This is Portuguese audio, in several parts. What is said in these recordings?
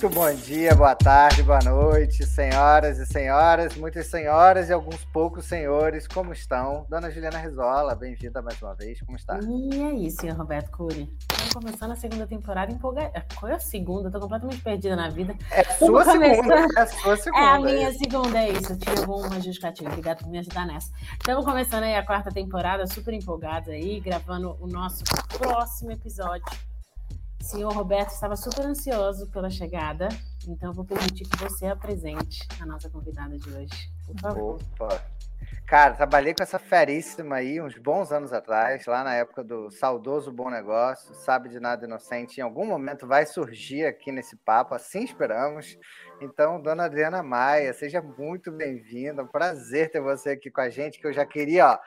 Muito bom dia, boa tarde, boa noite, senhoras e senhoras, muitas senhoras e alguns poucos senhores, como estão? Dona Juliana Rizola, bem-vinda mais uma vez, como está? E aí, senhor Roberto Cury? Estamos começando a segunda temporada empolgada. Qual é a segunda? Estou completamente perdida na vida. É a sua segunda, é a sua segunda. É a minha é segunda, é isso. Eu tinha alguma justificativa. Obrigada por me ajudar nessa. Estamos começando aí a quarta temporada, super empolgados aí, gravando o nosso próximo episódio senhor Roberto estava super ansioso pela chegada, então vou permitir que você apresente a nossa convidada de hoje. Por favor. Opa! Cara, trabalhei com essa feríssima aí uns bons anos atrás, lá na época do saudoso Bom Negócio, Sabe de Nada Inocente. Em algum momento vai surgir aqui nesse papo, assim esperamos. Então, dona Adriana Maia, seja muito bem-vinda. Prazer ter você aqui com a gente, que eu já queria ó,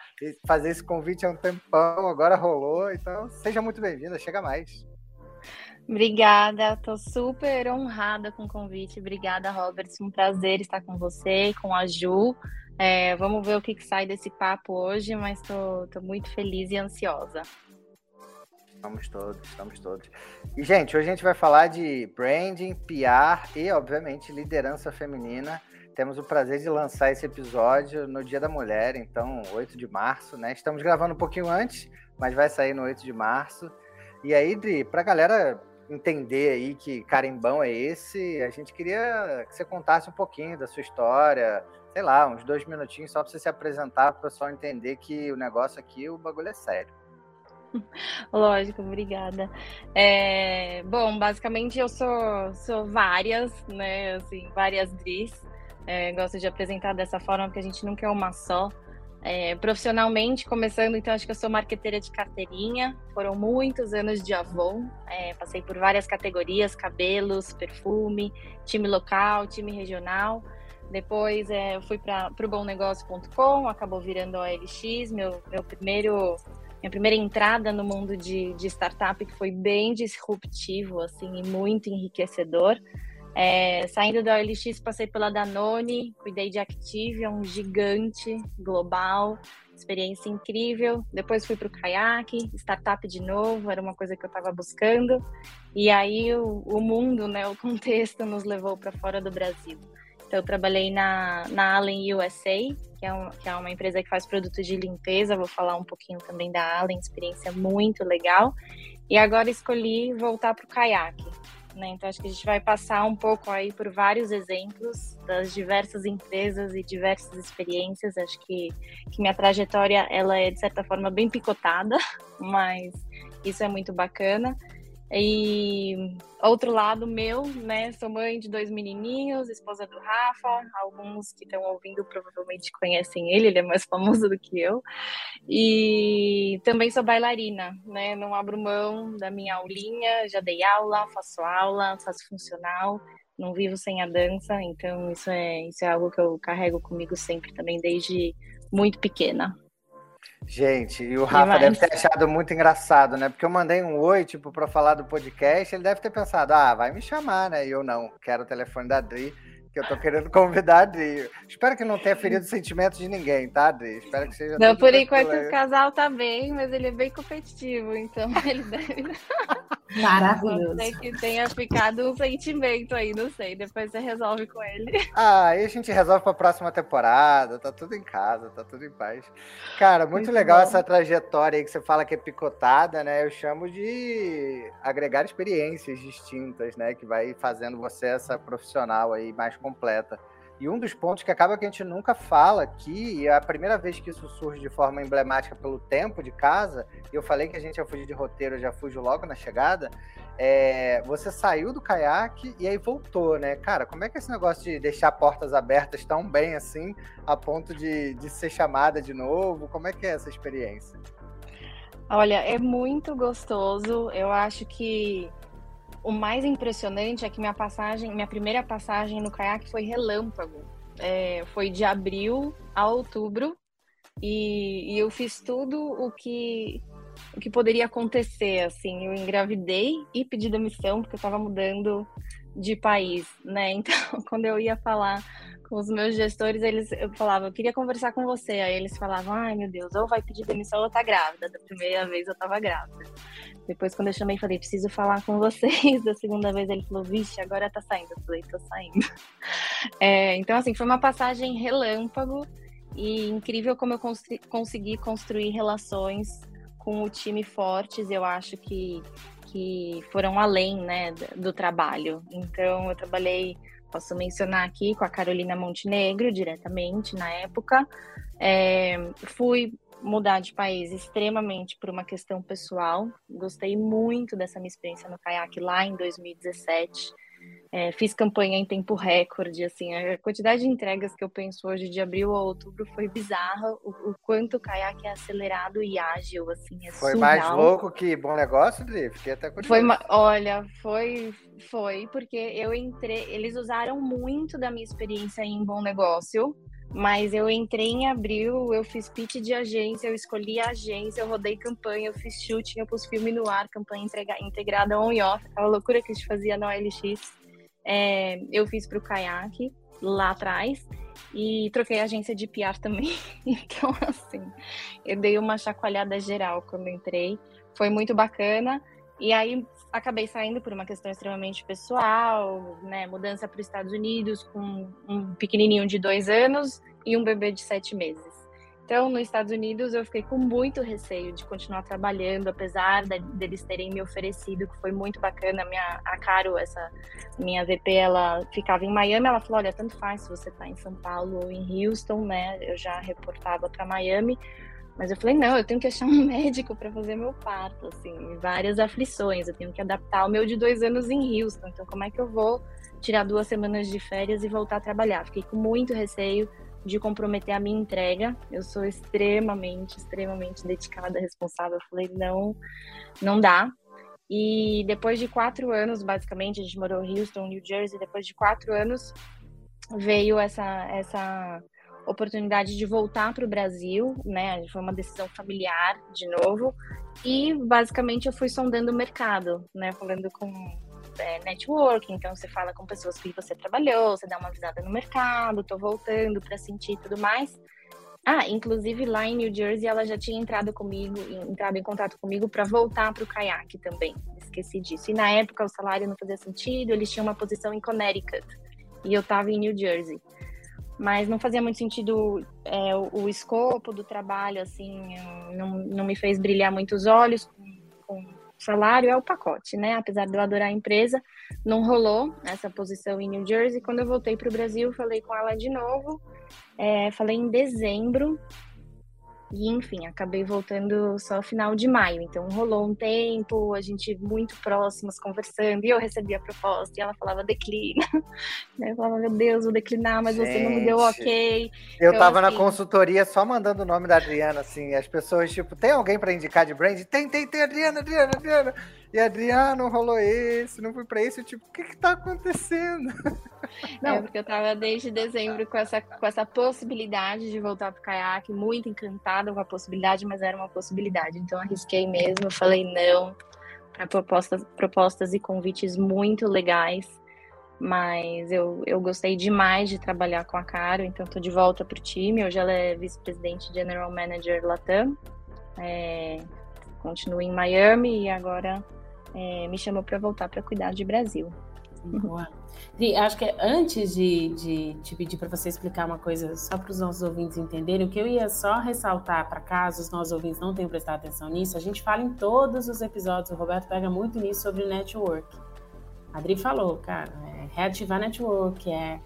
fazer esse convite há um tempão, agora rolou. Então, seja muito bem-vinda, chega mais. Obrigada, estou super honrada com o convite. Obrigada, Robert. Um prazer estar com você, com a Ju. É, vamos ver o que, que, sai desse papo hoje, mas estou muito feliz e ansiosa. Estamos todos, estamos todos. E, gente, hoje a gente vai falar de branding, PR e, obviamente, liderança feminina. Temos o prazer de lançar esse episódio no Dia da Mulher, então, 8 de março, né? Estamos gravando um pouquinho antes, mas vai sair no 8 de março. E aí, Dri, para a galera entender aí que carimbão é esse, a gente queria que você contasse um pouquinho da sua história, sei lá, uns dois minutinhos só para você se apresentar para o pessoal entender que o negócio aqui, o bagulho é sério. Lógico, obrigada. É, bom, basicamente eu sou, sou várias, né? Assim, várias Dris. É, gosto de apresentar dessa forma, porque a gente nunca é uma só. É, profissionalmente, começando, então, acho que eu sou marqueteira de carteirinha. Foram muitos anos de Avon. É, passei por várias categorias: cabelos, perfume, time local, time regional. Depois é, eu fui para o bomnegócio.com, acabou virando a OLX, meu, meu primeiro, minha primeira entrada no mundo de, de startup, que foi bem disruptivo assim, e muito enriquecedor. É, saindo da OLX, passei pela Danone, cuidei de Activia, um gigante global, experiência incrível. Depois fui para o Kayak, startup de novo, era uma coisa que eu estava buscando. E aí o, o, mundo, né, o contexto nos levou para fora do Brasil. Então, eu trabalhei na, na Allen USA, que é, um, que é uma empresa que faz produtos de limpeza. Vou falar um pouquinho também da Allen, experiência muito legal. E agora escolhi voltar para o Kayak né? Então acho que a gente vai passar um pouco aí por vários exemplos das diversas empresas e diversas experiências. Acho que, que minha trajetória ela é de certa forma bem picotada, mas isso é muito bacana. E outro lado meu, né? Sou mãe de dois menininhos, esposa do Rafa. Alguns que estão ouvindo provavelmente conhecem ele, ele é mais famoso do que eu. E também sou bailarina, né? Não abro mão da minha aulinha, já dei aula, faço aula, faço funcional. Não vivo sem a dança, então isso é, isso é algo que eu carrego comigo sempre também, desde muito pequena. Gente, e o Rafa deve ter achado muito engraçado, né? Porque eu mandei um oi, tipo, para falar do podcast, ele deve ter pensado, ah, vai me chamar, né? E eu não, quero o telefone da Adri que eu tô querendo convidar a Adri. Espero que não tenha ferido sentimentos de ninguém, tá, Adri? Espero que seja. Não, por enquanto o casal tá bem, mas ele é bem competitivo, então ele deve. Maravilhoso. Pode que tenha ficado um sentimento aí, não sei. Depois você resolve com ele. Ah, aí a gente resolve pra próxima temporada. Tá tudo em casa, tá tudo em paz. Cara, muito, muito legal bom. essa trajetória aí que você fala que é picotada, né? Eu chamo de agregar experiências distintas, né? Que vai fazendo você essa profissional aí mais completa. E um dos pontos que acaba que a gente nunca fala aqui, e é a primeira vez que isso surge de forma emblemática pelo tempo de casa, eu falei que a gente ia fugir de roteiro, já fujo logo na chegada, é, você saiu do caiaque e aí voltou, né? Cara, como é que é esse negócio de deixar portas abertas tão bem assim, a ponto de, de ser chamada de novo? Como é que é essa experiência? Olha, é muito gostoso. Eu acho que o mais impressionante é que minha passagem, minha primeira passagem no caiaque foi relâmpago. É, foi de abril a outubro e, e, eu fiz tudo o que o que poderia acontecer. Assim, eu engravidei e pedi demissão porque eu estava mudando de país, né? Então, quando eu ia falar os meus gestores, eles eu falava, eu queria conversar com você. Aí eles falavam, ai meu Deus, ou vai pedir demissão ou tá grávida. Da primeira vez eu tava grávida. Depois, quando eu chamei, falei, preciso falar com vocês. Da segunda vez ele falou, vixe, agora tá saindo. Eu falei, tô saindo. É, então, assim, foi uma passagem relâmpago e incrível como eu consegui construir relações com o time fortes. Eu acho que que foram além né, do trabalho. Então, eu trabalhei, posso mencionar aqui, com a Carolina Montenegro diretamente na época. É, fui mudar de país extremamente por uma questão pessoal. Gostei muito dessa minha experiência no caiaque lá em 2017. É, fiz campanha em tempo recorde, assim, a quantidade de entregas que eu penso hoje de abril a outubro foi bizarra, o, o quanto o caiaque é acelerado e ágil, assim, é Foi surreal. mais louco que bom negócio, Dri? Fiquei até curioso. Foi, olha, foi, foi, porque eu entrei, eles usaram muito da minha experiência em bom negócio, mas eu entrei em abril, eu fiz pitch de agência, eu escolhi a agência, eu rodei campanha, eu fiz shooting, eu pus filme no ar, campanha integrada on e off, aquela loucura que a gente fazia no OLX é, eu fiz para o caiaque lá atrás e troquei a agência de PR também. Então, assim, eu dei uma chacoalhada geral quando entrei. Foi muito bacana. E aí acabei saindo por uma questão extremamente pessoal, né? Mudança para os Estados Unidos com um pequenininho de dois anos e um bebê de sete meses. Então, nos Estados Unidos, eu fiquei com muito receio de continuar trabalhando, apesar de, deles terem me oferecido, que foi muito bacana. A, minha, a Caro, essa minha VP, ela ficava em Miami. Ela falou: Olha, tanto faz se você está em São Paulo ou em Houston, né? Eu já reportava para Miami. Mas eu falei: Não, eu tenho que achar um médico para fazer meu parto, assim, várias aflições. Eu tenho que adaptar o meu de dois anos em Houston. Então, como é que eu vou tirar duas semanas de férias e voltar a trabalhar? Fiquei com muito receio de comprometer a minha entrega. Eu sou extremamente, extremamente dedicada, responsável. Eu falei, não, não dá. E depois de quatro anos, basicamente, a gente morou em Houston, New Jersey. Depois de quatro anos, veio essa, essa oportunidade de voltar para o Brasil, né? Foi uma decisão familiar, de novo. E basicamente eu fui sondando o mercado, né? Falando com é, então você fala com pessoas que você trabalhou, você dá uma visada no mercado, tô voltando para sentir tudo mais. Ah, inclusive lá em New Jersey ela já tinha entrado comigo, entrado em contato comigo para voltar para o caiaque também. Esqueci disso. E na época o salário não fazia sentido, eles tinham uma posição em Connecticut e eu estava em New Jersey. Mas não fazia muito sentido é, o, o, escopo do trabalho, assim, não, não me fez brilhar muito os olhos com, com salário é o pacote, né? Apesar de eu adorar a empresa, não rolou essa posição em New Jersey. Quando eu voltei para o Brasil, falei com ela de novo. É, falei em dezembro e, enfim, acabei voltando só final de maio. Então, rolou um tempo, a gente muito próximas, conversando, e eu recebi a proposta, e ela falava, declina. Eu falava, meu Deus, vou declinar, mas gente, você não me deu ok. Eu então, tava assim... na consultoria só mandando o nome da Adriana, assim, as pessoas, tipo, tem alguém para indicar de brand? Tem, tem, tem, Adriana, Adriana, Adriana. E Adriano, rolou esse, não fui pra esse, tipo, o que que tá acontecendo? Não, é porque eu tava desde dezembro com essa, com essa possibilidade de voltar pro caiaque, muito encantada com a possibilidade, mas era uma possibilidade. Então arrisquei mesmo, falei não para propostas, propostas e convites muito legais. Mas eu, eu gostei demais de trabalhar com a Caro, então estou de volta pro time. Hoje ela é vice-presidente General Manager Latam. É, continuo em Miami e agora é, me chamou para voltar para cuidar de Brasil. Boa. Dri, acho que antes de, de te pedir para você explicar uma coisa só para os nossos ouvintes entenderem, o que eu ia só ressaltar para caso os nossos ouvintes não tenham prestado atenção nisso, a gente fala em todos os episódios, o Roberto pega muito nisso sobre network. A Adri falou, cara, é reativar network, é,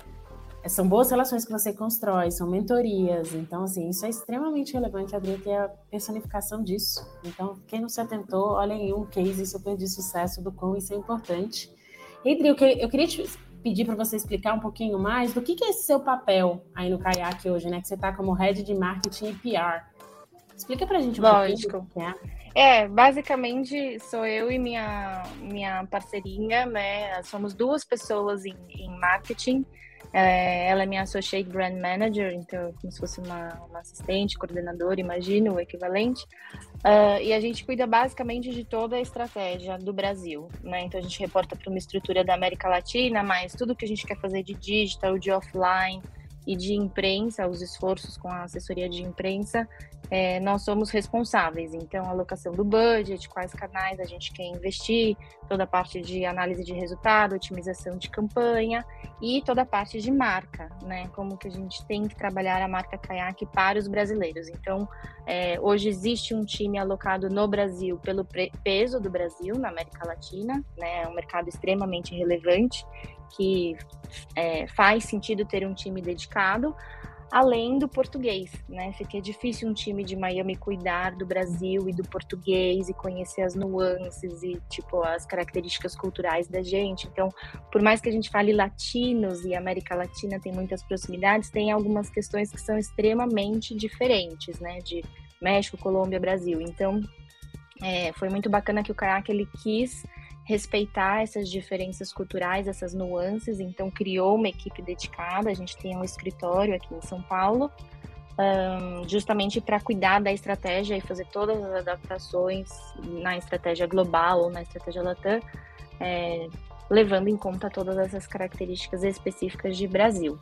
são boas relações que você constrói, são mentorias, então assim, isso é extremamente relevante, a que é a personificação disso. Então, quem não se atentou, olha em um case super de sucesso do quão isso é importante. Adri, eu, eu queria te pedir para você explicar um pouquinho mais do que, que é esse seu papel aí no Kayak hoje, né? Que você está como head de marketing e PR. Explica para a gente um Lógico. É. é, basicamente sou eu e minha, minha parceirinha, né? Somos duas pessoas em, em marketing. É, ela é minha Associate Brand Manager, então como se fosse uma, uma assistente, coordenadora, imagino, o equivalente. Uh, e a gente cuida basicamente de toda a estratégia do Brasil, né? Então a gente reporta para uma estrutura da América Latina, mas tudo que a gente quer fazer de digital, de offline, e de imprensa, os esforços com a assessoria de imprensa, é, nós somos responsáveis. Então, alocação do budget, quais canais a gente quer investir, toda a parte de análise de resultado, otimização de campanha e toda a parte de marca, né? Como que a gente tem que trabalhar a marca Kayak para os brasileiros. Então, é, hoje existe um time alocado no Brasil pelo peso do Brasil na América Latina, né? É um mercado extremamente relevante que é, faz sentido ter um time dedicado, além do português, né? Fica difícil um time de Miami cuidar do Brasil e do português e conhecer as nuances e tipo as características culturais da gente. Então, por mais que a gente fale latinos e América Latina tem muitas proximidades, tem algumas questões que são extremamente diferentes, né? De México, Colômbia, Brasil. Então, é, foi muito bacana que o Kayak ele quis respeitar essas diferenças culturais, essas nuances, então criou uma equipe dedicada. A gente tem um escritório aqui em São Paulo, um, justamente para cuidar da estratégia e fazer todas as adaptações na estratégia global ou na estratégia Latam, é, levando em conta todas essas características específicas de Brasil.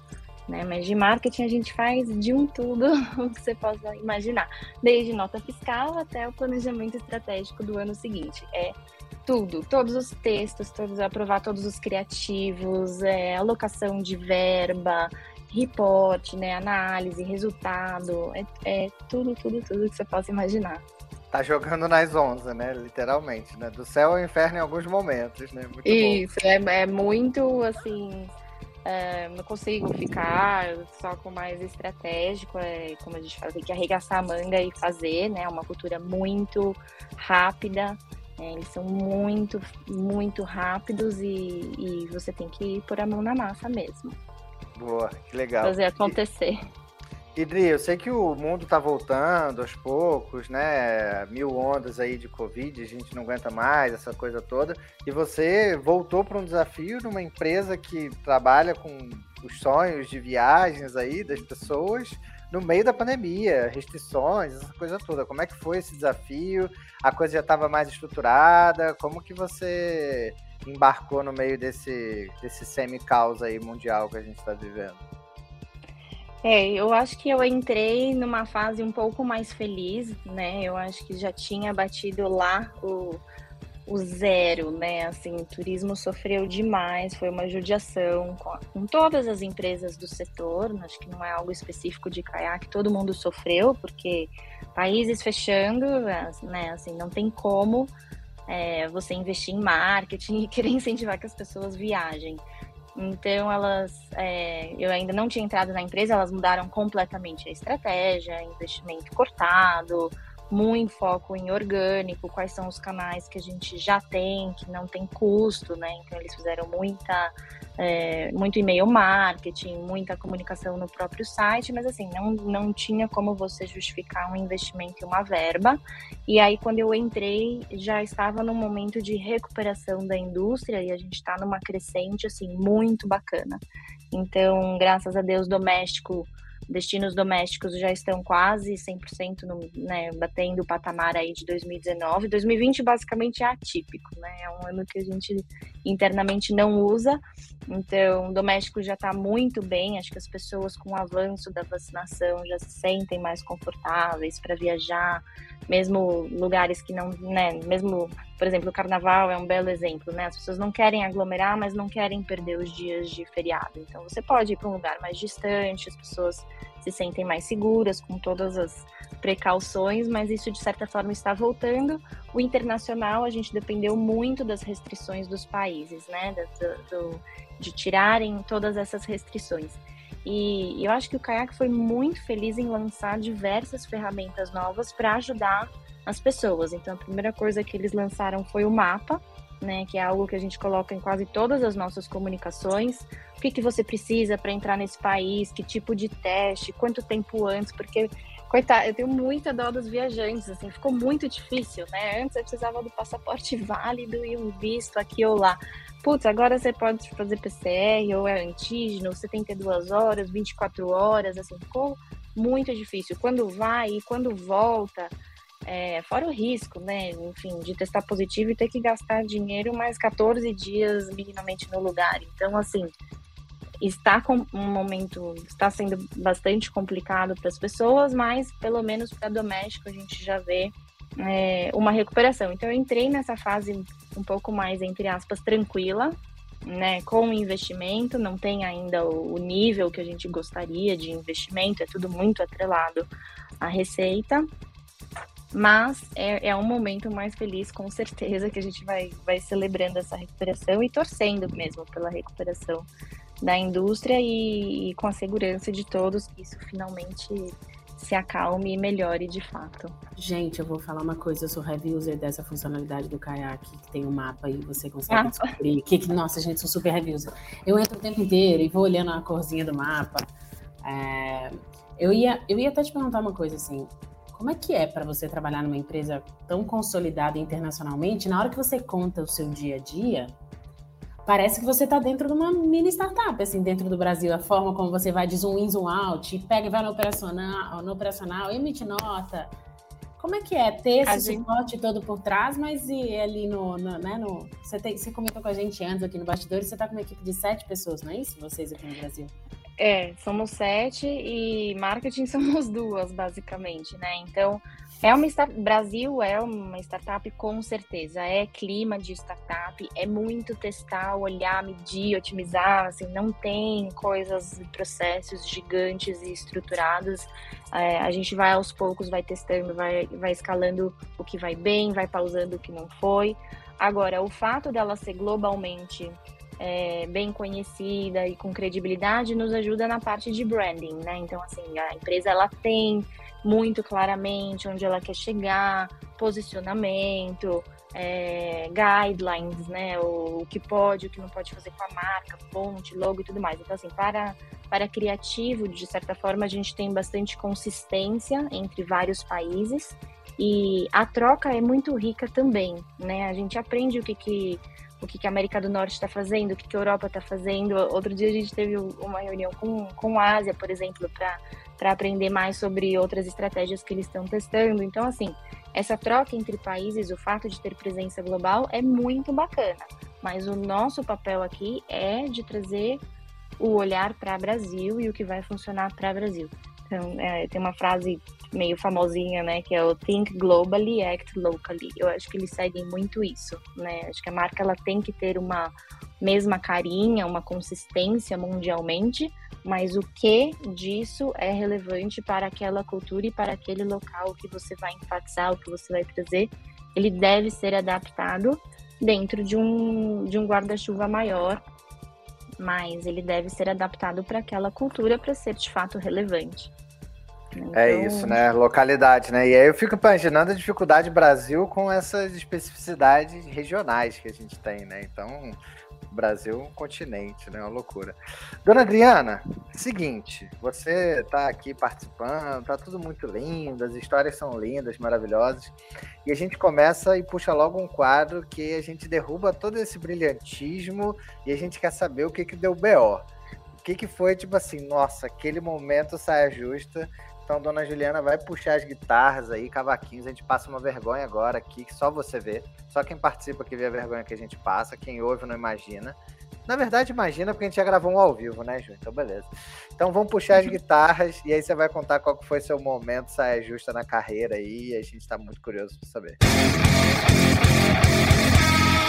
Né? Mas de marketing a gente faz de um tudo que você possa imaginar, desde nota fiscal até o planejamento estratégico do ano seguinte. É tudo, todos os textos, todos aprovar todos os criativos, é, alocação de verba, report, né, análise, resultado, é, é, tudo, tudo, tudo que você possa imaginar. Tá jogando nas 11, né, literalmente, né, do céu ao inferno em alguns momentos, né, muito Isso, é, é, muito, assim, é, não consigo ficar só com mais estratégico, é, como a gente fala, tem que arregaçar a manga e fazer, né, uma cultura muito rápida, é, eles são muito, muito rápidos e, e, você tem que pôr a mão na massa mesmo. Boa, que legal. Fazer acontecer. Idri, eu sei que o mundo tá voltando aos poucos, né? Mil ondas aí de Covid, a gente não aguenta mais, essa coisa toda. E você voltou para um desafio numa empresa que trabalha com os sonhos de viagens aí das pessoas no meio da pandemia, restrições, essa coisa toda. Como é que foi esse desafio? A coisa já estava mais estruturada? Como que você embarcou no meio desse, desse semi-caos aí mundial que a gente está vivendo? É, eu acho que eu entrei numa fase um pouco mais feliz, né? Eu acho que já tinha batido lá o, o zero, né? Assim, o turismo sofreu demais, foi uma judiação com, com, todas as empresas do setor, acho que não é algo específico de caiaque, todo mundo sofreu, porque países fechando, né? Assim, não tem como é, você investir em marketing e querer incentivar que as pessoas viajem. Então, elas, é, eu ainda não tinha entrado na empresa, elas mudaram completamente a estratégia, investimento cortado, muito foco em orgânico, quais são os canais que a gente já tem, que não tem custo, né? Então eles fizeram muita, é, muito e-mail marketing, muita comunicação no próprio site, mas assim, não, não tinha como você justificar um investimento e uma verba. E aí, quando eu entrei, já estava num momento de recuperação da indústria e a gente está numa crescente, assim, muito bacana. Então, graças a Deus, doméstico destinos domésticos já estão quase 100% no, né, batendo o patamar aí de 2019. 2020 basicamente é atípico, né? É um ano que a gente internamente não usa. Então, doméstico já está muito bem. Acho que as pessoas com o avanço da vacinação já se sentem mais confortáveis para viajar, mesmo lugares que não, né, mesmo, por exemplo, o carnaval é um belo exemplo, né? As pessoas não querem aglomerar, mas não querem perder os dias de feriado. Então, você pode ir para um lugar mais distante, as pessoas se sentem mais seguras com todas as precauções, mas isso de certa forma está voltando. O internacional, a gente dependeu muito das restrições dos países, né? Do, do, de tirarem todas essas restrições. E eu acho que o Kayak foi muito feliz em lançar diversas ferramentas novas para ajudar as pessoas. Então, a primeira coisa que eles lançaram foi o mapa, né, que é algo que a gente coloca em quase todas as nossas comunicações. O que, que você precisa para entrar nesse país, que tipo de teste, quanto tempo antes, porque coitado, eu tenho muita dó dos viajantes, assim, ficou muito difícil, né? Antes eu precisava do passaporte válido e um visto aqui ou lá. Putz, agora você pode fazer PCR ou é antígeno, 72 horas, 24 horas, assim, ficou muito difícil. Quando vai e quando volta, é, fora o risco, né? Enfim, de testar positivo e ter que gastar dinheiro mais 14 dias minimamente no lugar. Então, assim, está com um momento, está sendo bastante complicado para as pessoas, mas pelo menos para doméstico a gente já vê é, uma recuperação. Então eu entrei nessa fase um pouco mais, entre aspas, tranquila, né, com investimento, não tem ainda o, nível que a gente gostaria de investimento, é tudo muito atrelado à receita, mas é, é, um momento mais feliz, com certeza, que a gente vai, vai celebrando essa recuperação e torcendo mesmo pela recuperação da indústria e, e com a segurança de todos que isso finalmente se acalme e melhore de fato. Gente, eu vou falar uma coisa, eu sou heavy user dessa funcionalidade do Kayak, que tem um mapa e você consegue ah. descobrir. Que, que, nossa, gente, sou super heavy user. Eu entro o tempo inteiro e vou olhando a corzinha do mapa. É, eu, ia, eu ia até te perguntar uma coisa assim. Como é que é para você trabalhar numa empresa tão consolidada internacionalmente? Na hora que você conta o seu dia a dia, parece que você está dentro de uma mini startup, assim, dentro do Brasil. A forma como você vai de zoom in, zoom out, pega e vai no operacional, no operacional, emite nota. Como é que é ter esse a suporte gente... todo por trás, mas e ali no, no né, no, você, tem, você comentou com a gente antes aqui no bastidores, você está com uma equipe de sete pessoas, não é isso? Vocês aqui no Brasil. É, somos sete e marketing somos duas, basicamente, né? Então, é uma Brasil é uma startup com certeza, é clima de startup, é muito testar, olhar, medir, otimizar, assim, não tem coisas, processos gigantes e estruturados. É, a gente vai aos poucos, vai testando, vai, vai escalando o que vai bem, vai pausando o que não foi. Agora, o fato dela ser globalmente é, bem conhecida e com credibilidade nos ajuda na parte de branding, né? Então, assim, a empresa ela tem muito claramente onde ela quer chegar, posicionamento, é, guidelines, né? O, que pode, o que não pode fazer com a marca, fonte, logo e tudo mais. Então, assim, para, para criativo, de certa forma, a gente tem bastante consistência entre vários países e a troca é muito rica também, né? A gente aprende o que, que o que, que a América do Norte está fazendo, o que, que a Europa está fazendo. Outro dia a gente teve uma reunião com, com a Ásia, por exemplo, para para aprender mais sobre outras estratégias que eles estão testando. Então, assim, essa troca entre países, o fato de ter presença global é muito bacana. Mas o nosso papel aqui é de trazer o olhar para o Brasil e o que vai funcionar para o Brasil. Então, é, tem uma frase meio famosinha, né, que é o Think Globally, Act Locally. Eu acho que eles seguem muito isso, né? Acho que a marca ela tem que ter uma mesma carinha, uma consistência mundialmente, mas o que disso é relevante para aquela cultura e para aquele local que você vai enfatizar, o que você vai trazer, ele deve ser adaptado dentro de um, de um guarda-chuva maior, mas ele deve ser adaptado para aquela cultura para ser de fato relevante. É então... É isso, né? Localidade, né? E aí eu fico imaginando a dificuldade do Brasil com essas especificidades regionais que a gente tem, né? Então, Brasil um continente, né? Uma loucura. Dona Adriana, seguinte, você está aqui participando, tá tudo muito lindo, as histórias são lindas, maravilhosas. E a gente começa e puxa logo um quadro que a gente derruba todo esse brilhantismo e a gente quer saber o que que deu BO. O que que foi, tipo assim, nossa, aquele momento saia justa então, dona Juliana vai puxar as guitarras aí, cavaquinhos. A gente passa uma vergonha agora aqui, que só você vê. Só quem participa que vê a vergonha que a gente passa. Quem ouve não imagina. Na verdade, imagina, porque a gente já gravou um ao vivo, né, Ju? Então, beleza. Então, vamos puxar as guitarras e aí você vai contar qual foi seu momento saia justa na carreira aí. E a gente está muito curioso para saber.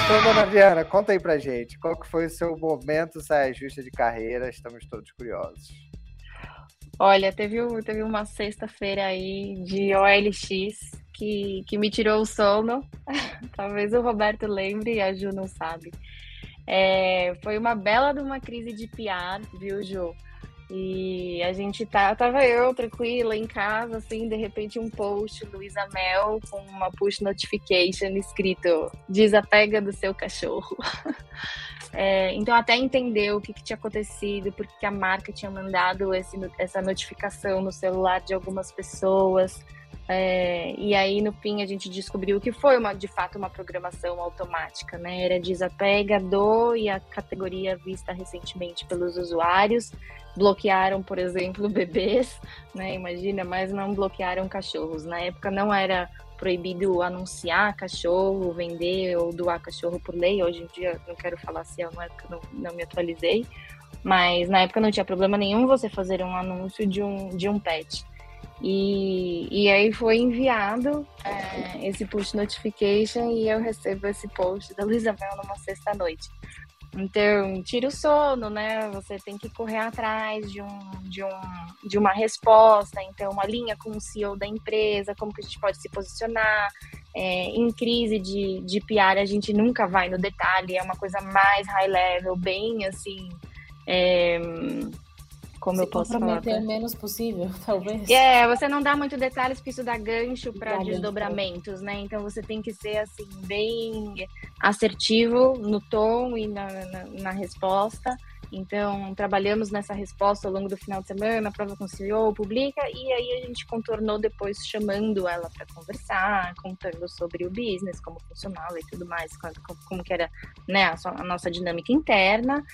Então, dona Viana, conta aí pra gente. Qual que foi o seu momento saia justa de carreira? Estamos todos curiosos. Olha, teve, teve uma sexta-feira aí de OLX que, que me tirou o sono. Talvez o Roberto lembre e a Ju não sabe. É, foi uma bela de uma crise de PR, viu, Ju? E a gente tá, tava eu tranquila em casa, assim, de repente um post Luísa Mel com uma push notification escrito desapega do seu cachorro. É, então, até entender o que, que tinha acontecido, porque a marca tinha mandado esse, essa notificação no celular de algumas pessoas. É, e aí, no fim, a gente descobriu que foi, uma, de fato, uma programação automática, né? Era desapega do e a categoria vista recentemente pelos usuários. Bloquearam, por exemplo, bebês, né? Imagina, mas não bloquearam cachorros. Na época não era proibido anunciar cachorro, vender ou doar cachorro por lei. Hoje em dia, não quero falar se é uma época não, não me atualizei, mas na época não tinha problema nenhum você fazer um anúncio de um, de um pet. E, e aí foi enviado é, esse push notification e eu recebo esse post da Luísa Mel numa sexta-noite. Então, tira o sono, né? Você tem que correr atrás de, um, de, um, de uma resposta. Então, uma linha com o CEO da empresa, como que a gente pode se posicionar. É, em crise de, de PR, a gente nunca vai no detalhe, é uma coisa mais high level, bem assim. É, como se eu posso falar? o menos possível, talvez. É, você não dá muito detalhes porque isso dá gancho para desdobramentos, né? Então você tem que ser assim bem assertivo no tom e na, na, na resposta. Então, trabalhamos nessa resposta ao longo do final de semana, prova com o CEO, publica, e aí a gente contornou depois chamando ela para conversar, contando sobre o business, como funcionava e tudo mais, como, como que era né, a, a nossa dinâmica interna.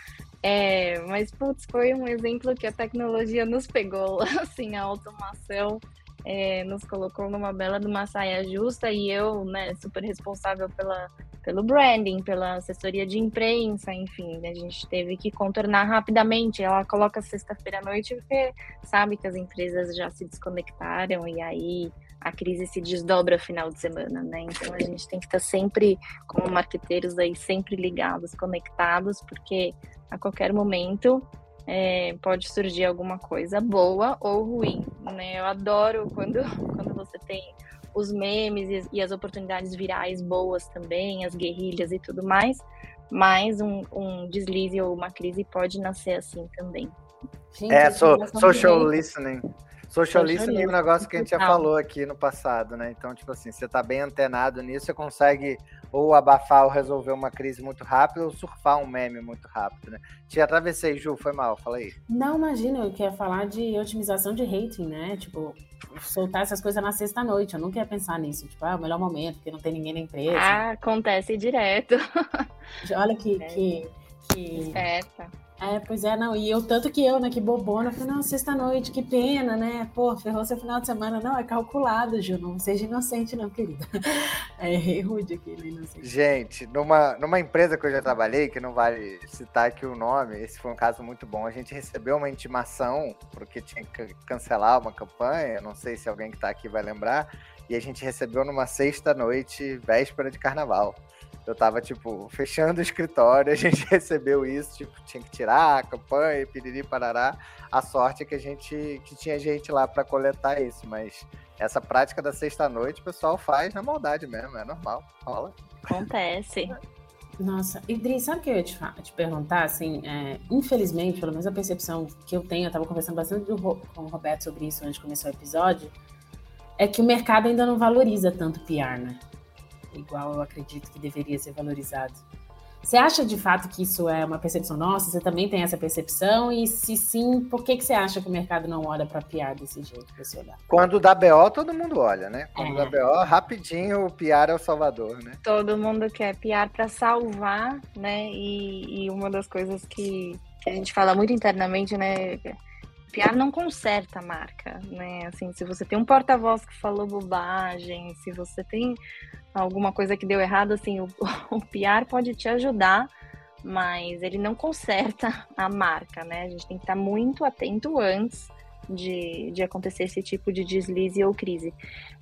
É, mas, putz, foi um exemplo que a tecnologia nos pegou, assim, a automação é, nos colocou numa bela de uma saia justa e eu, né, super responsável pela, pelo branding, pela assessoria de imprensa, enfim, a gente teve que contornar rapidamente. Ela coloca sexta-feira à noite porque sabe que as empresas já se desconectaram e aí a crise se desdobra final de semana, né? Então a gente tem que estar sempre, como marqueteiros aí, sempre ligados, conectados, porque a qualquer momento é, pode surgir alguma coisa boa ou ruim, né? Eu adoro quando, quando você tem os memes e, e as oportunidades virais boas também, as guerrilhas e tudo mais, mas um, um deslize ou uma crise pode nascer assim também. Gente, é, so, social listening. Social listening é um negócio que a gente já falou aqui no passado, né? Então, tipo assim, você tá bem antenado nisso, você consegue ou abafar ou resolver uma crise muito rápido ou surfar um meme muito rápido, né? Te atravessei, Ju, foi mal, fala aí. Não, imagina, eu queria falar de otimização de rating, né? Tipo, soltar essas coisas na sexta-noite, eu nunca ia pensar nisso. Tipo, ah, é o melhor momento, porque não tem ninguém na empresa. Ah, acontece direto. Olha que... É. que, que... Esperta. É, pois é, não. E eu, tanto que eu, né, que bobona, falei, não, sexta-noite, que pena, né? Pô, ferrou seu final de semana. Não, é calculado, Ju, não seja inocente, não, querida. É rude aqui, né, inocente. Gente, numa, numa empresa que eu já trabalhei, que não vale citar aqui o nome, esse foi um caso muito bom. A gente recebeu uma intimação, porque tinha que cancelar uma campanha, não sei se alguém que está aqui vai lembrar, e a gente recebeu numa sexta-noite, véspera de carnaval. Eu tava, tipo, fechando o escritório, a gente recebeu isso, tipo, tinha que tirar a campanha, piriri, parará. A sorte é que a gente, que tinha gente lá para coletar isso, mas essa prática da sexta-noite o pessoal faz na maldade mesmo, é normal, rola. Acontece. Nossa, Idris, sabe o que eu ia te, te perguntar? Assim, é, infelizmente, pelo menos a percepção que eu tenho, eu tava conversando bastante do, com o Roberto sobre isso antes de começar o episódio, é que o mercado ainda não valoriza tanto PR, né? Igual eu acredito que deveria ser valorizado. Você acha de fato que isso é uma percepção nossa? Você também tem essa percepção? E se sim, por que, que você acha que o mercado não olha para PR desse jeito, para você olhar? Quando dá BO, todo mundo olha, né? Quando é. dá BO, rapidinho o PR é o salvador, né? Todo mundo quer PR para salvar, né? E, e, uma das coisas que, que a gente fala muito internamente, né? PR não conserta a marca, né? Assim, se você tem um porta-voz que falou bobagem, se você tem alguma coisa que deu errado, assim, o, o PR pode te ajudar, mas ele não conserta a marca, né? A gente tem que estar muito atento antes de, de acontecer esse tipo de deslize ou crise.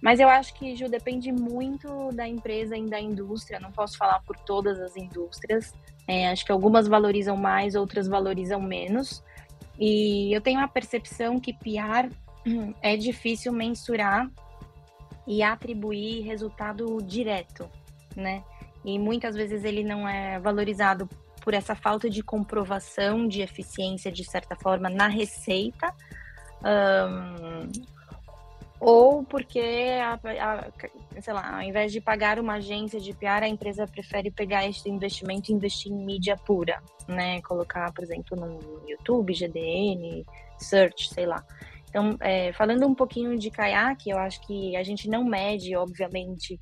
Mas eu acho que, Ju, depende muito da empresa e da indústria, não posso falar por todas as indústrias. É, acho que algumas valorizam mais, outras valorizam menos. E eu tenho a percepção que PR é difícil mensurar e atribuir resultado direto, né? E muitas vezes ele não é valorizado por essa falta de comprovação de eficiência, de certa forma, na receita. Um, ou porque, a, a, sei lá, ao invés de pagar uma agência de PR, a empresa prefere pegar este investimento e investir em mídia pura, né? Colocar, por exemplo, no YouTube, GDN, Search, sei lá. Então, é, falando um pouquinho de caiaque, eu acho que a gente não mede, obviamente,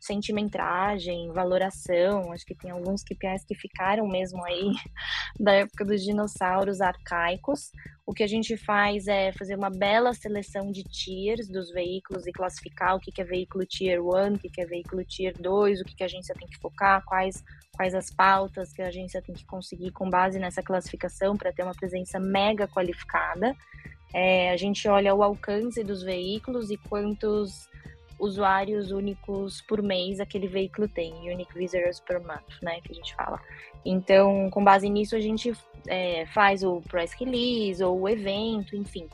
sentimentagem, valoração. Acho que tem alguns KPIs que ficaram mesmo aí da época dos dinossauros arcaicos. O que a gente faz é fazer uma bela seleção de tiers dos veículos e classificar o que é veículo tier 1, o que é veículo tier 2, o que a agência tem que focar, quais, quais as pautas que a agência tem que conseguir com base nessa classificação para ter uma presença mega qualificada. É, a gente olha o alcance dos veículos e quantos usuários únicos por mês aquele veículo tem, unique visitors per month, né, que a gente fala. Então, com base nisso, a gente é, faz o press release ou o evento, enfim.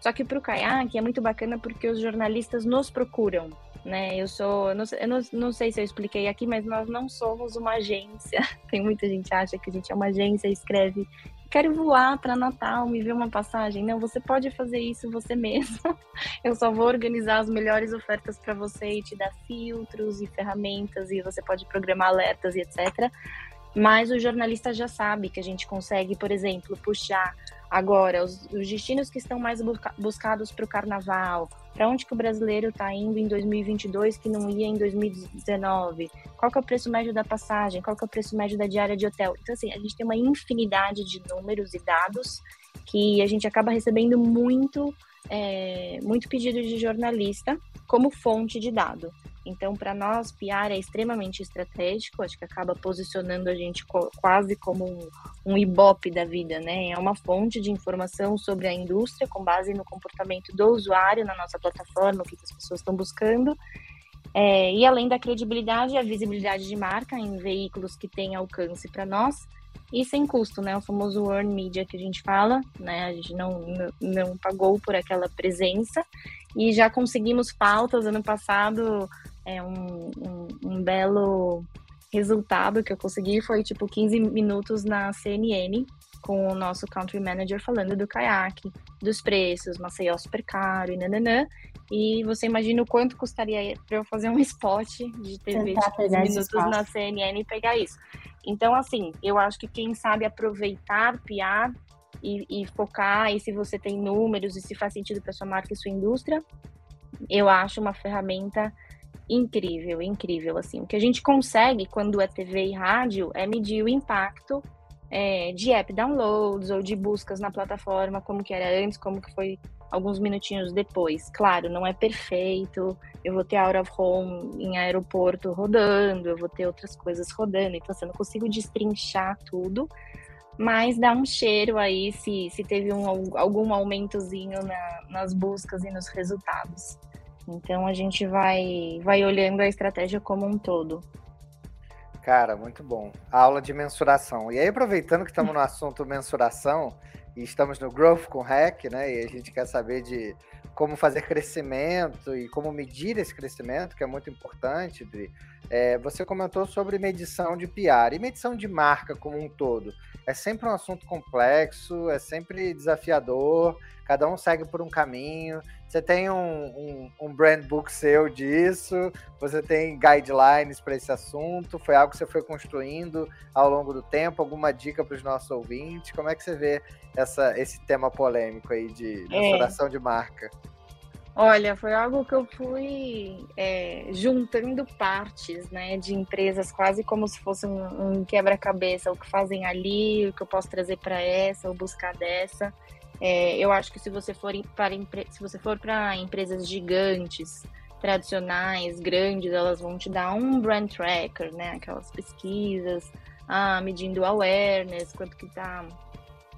Só que para o Kayak é muito bacana porque os jornalistas nos procuram, né? Eu sou, eu não, eu não, não sei se eu expliquei aqui, mas nós não somos uma agência. Tem muita gente que acha que a gente é uma agência, escreve quero voar para Natal, me ver uma passagem. Não, você pode fazer isso você mesmo. Eu só vou organizar as melhores ofertas para você e te dar filtros e ferramentas e você pode programar alertas e etc. Mas o jornalista já sabe que a gente consegue, por exemplo, puxar agora os, os destinos que estão mais buscados para o carnaval, para onde que o brasileiro está indo em 2022 que não ia em 2019? Qual que é o preço médio da passagem? Qual que é o preço médio da diária de hotel? Então, assim, a gente tem uma infinidade de números e dados que a gente acaba recebendo muito, é, muito pedido de jornalista como fonte de dado. Então, para nós, PR é extremamente estratégico, acho que acaba posicionando a gente quase como um, um ibope da vida, né? É uma fonte de informação sobre a indústria com base no comportamento do usuário na nossa plataforma, o que as pessoas estão buscando. É, e além da credibilidade a visibilidade de marca em veículos que têm alcance para nós, e sem custo, né? O famoso earn media que a gente fala, né? A gente não, não, não pagou por aquela presença e já conseguimos pautas ano passado é um, um, um belo resultado que eu consegui foi tipo 15 minutos na CNN com o nosso country manager falando do caiaque, dos preços, Maceió super caro e nananã. E você imagina o quanto custaria para eu fazer um spot de TV de 15 minutos na CNN e pegar isso. Então, assim, eu acho que quem sabe aproveitar PR e, e focar, e se você tem números e se faz sentido para sua marca e sua indústria, eu acho uma ferramenta incrível, incrível, assim. O que a gente consegue quando é TV e rádio é medir o impacto é, de app downloads ou de buscas na plataforma, como que era antes, como que foi alguns minutinhos depois. Claro, não é perfeito, eu vou ter out of home em aeroporto rodando, eu vou ter outras coisas rodando, então assim, eu não consigo destrinchar tudo, mas dá um cheiro aí se, se teve um, algum aumentozinho na, nas buscas e nos resultados. Então a gente vai, vai olhando a estratégia como um todo. Cara, muito bom. Aula de mensuração. E aí, aproveitando que estamos no assunto mensuração e estamos no Growth com Hack, né? E a gente quer saber de como fazer crescimento e como medir esse crescimento, que é muito importante, Dri. É, você comentou sobre medição de PR e medição de marca como um todo. É sempre um assunto complexo, é sempre desafiador, cada um segue por um caminho. Você tem um, um, um brand book seu disso, você tem guidelines para esse assunto, foi algo que você foi construindo ao longo do tempo, alguma dica para os nossos ouvintes? Como é que você vê essa, esse tema polêmico aí de restauração é. de marca? Olha, foi algo que eu fui é, juntando partes, né, de empresas, quase como se fosse um, um quebra-cabeça, o que fazem ali, o que eu posso trazer para essa, ou buscar dessa. É, eu acho que se você for para se você for para empresas gigantes, tradicionais, grandes, elas vão te dar um brand tracker, né? Aquelas pesquisas, ah, medindo awareness, quanto que tá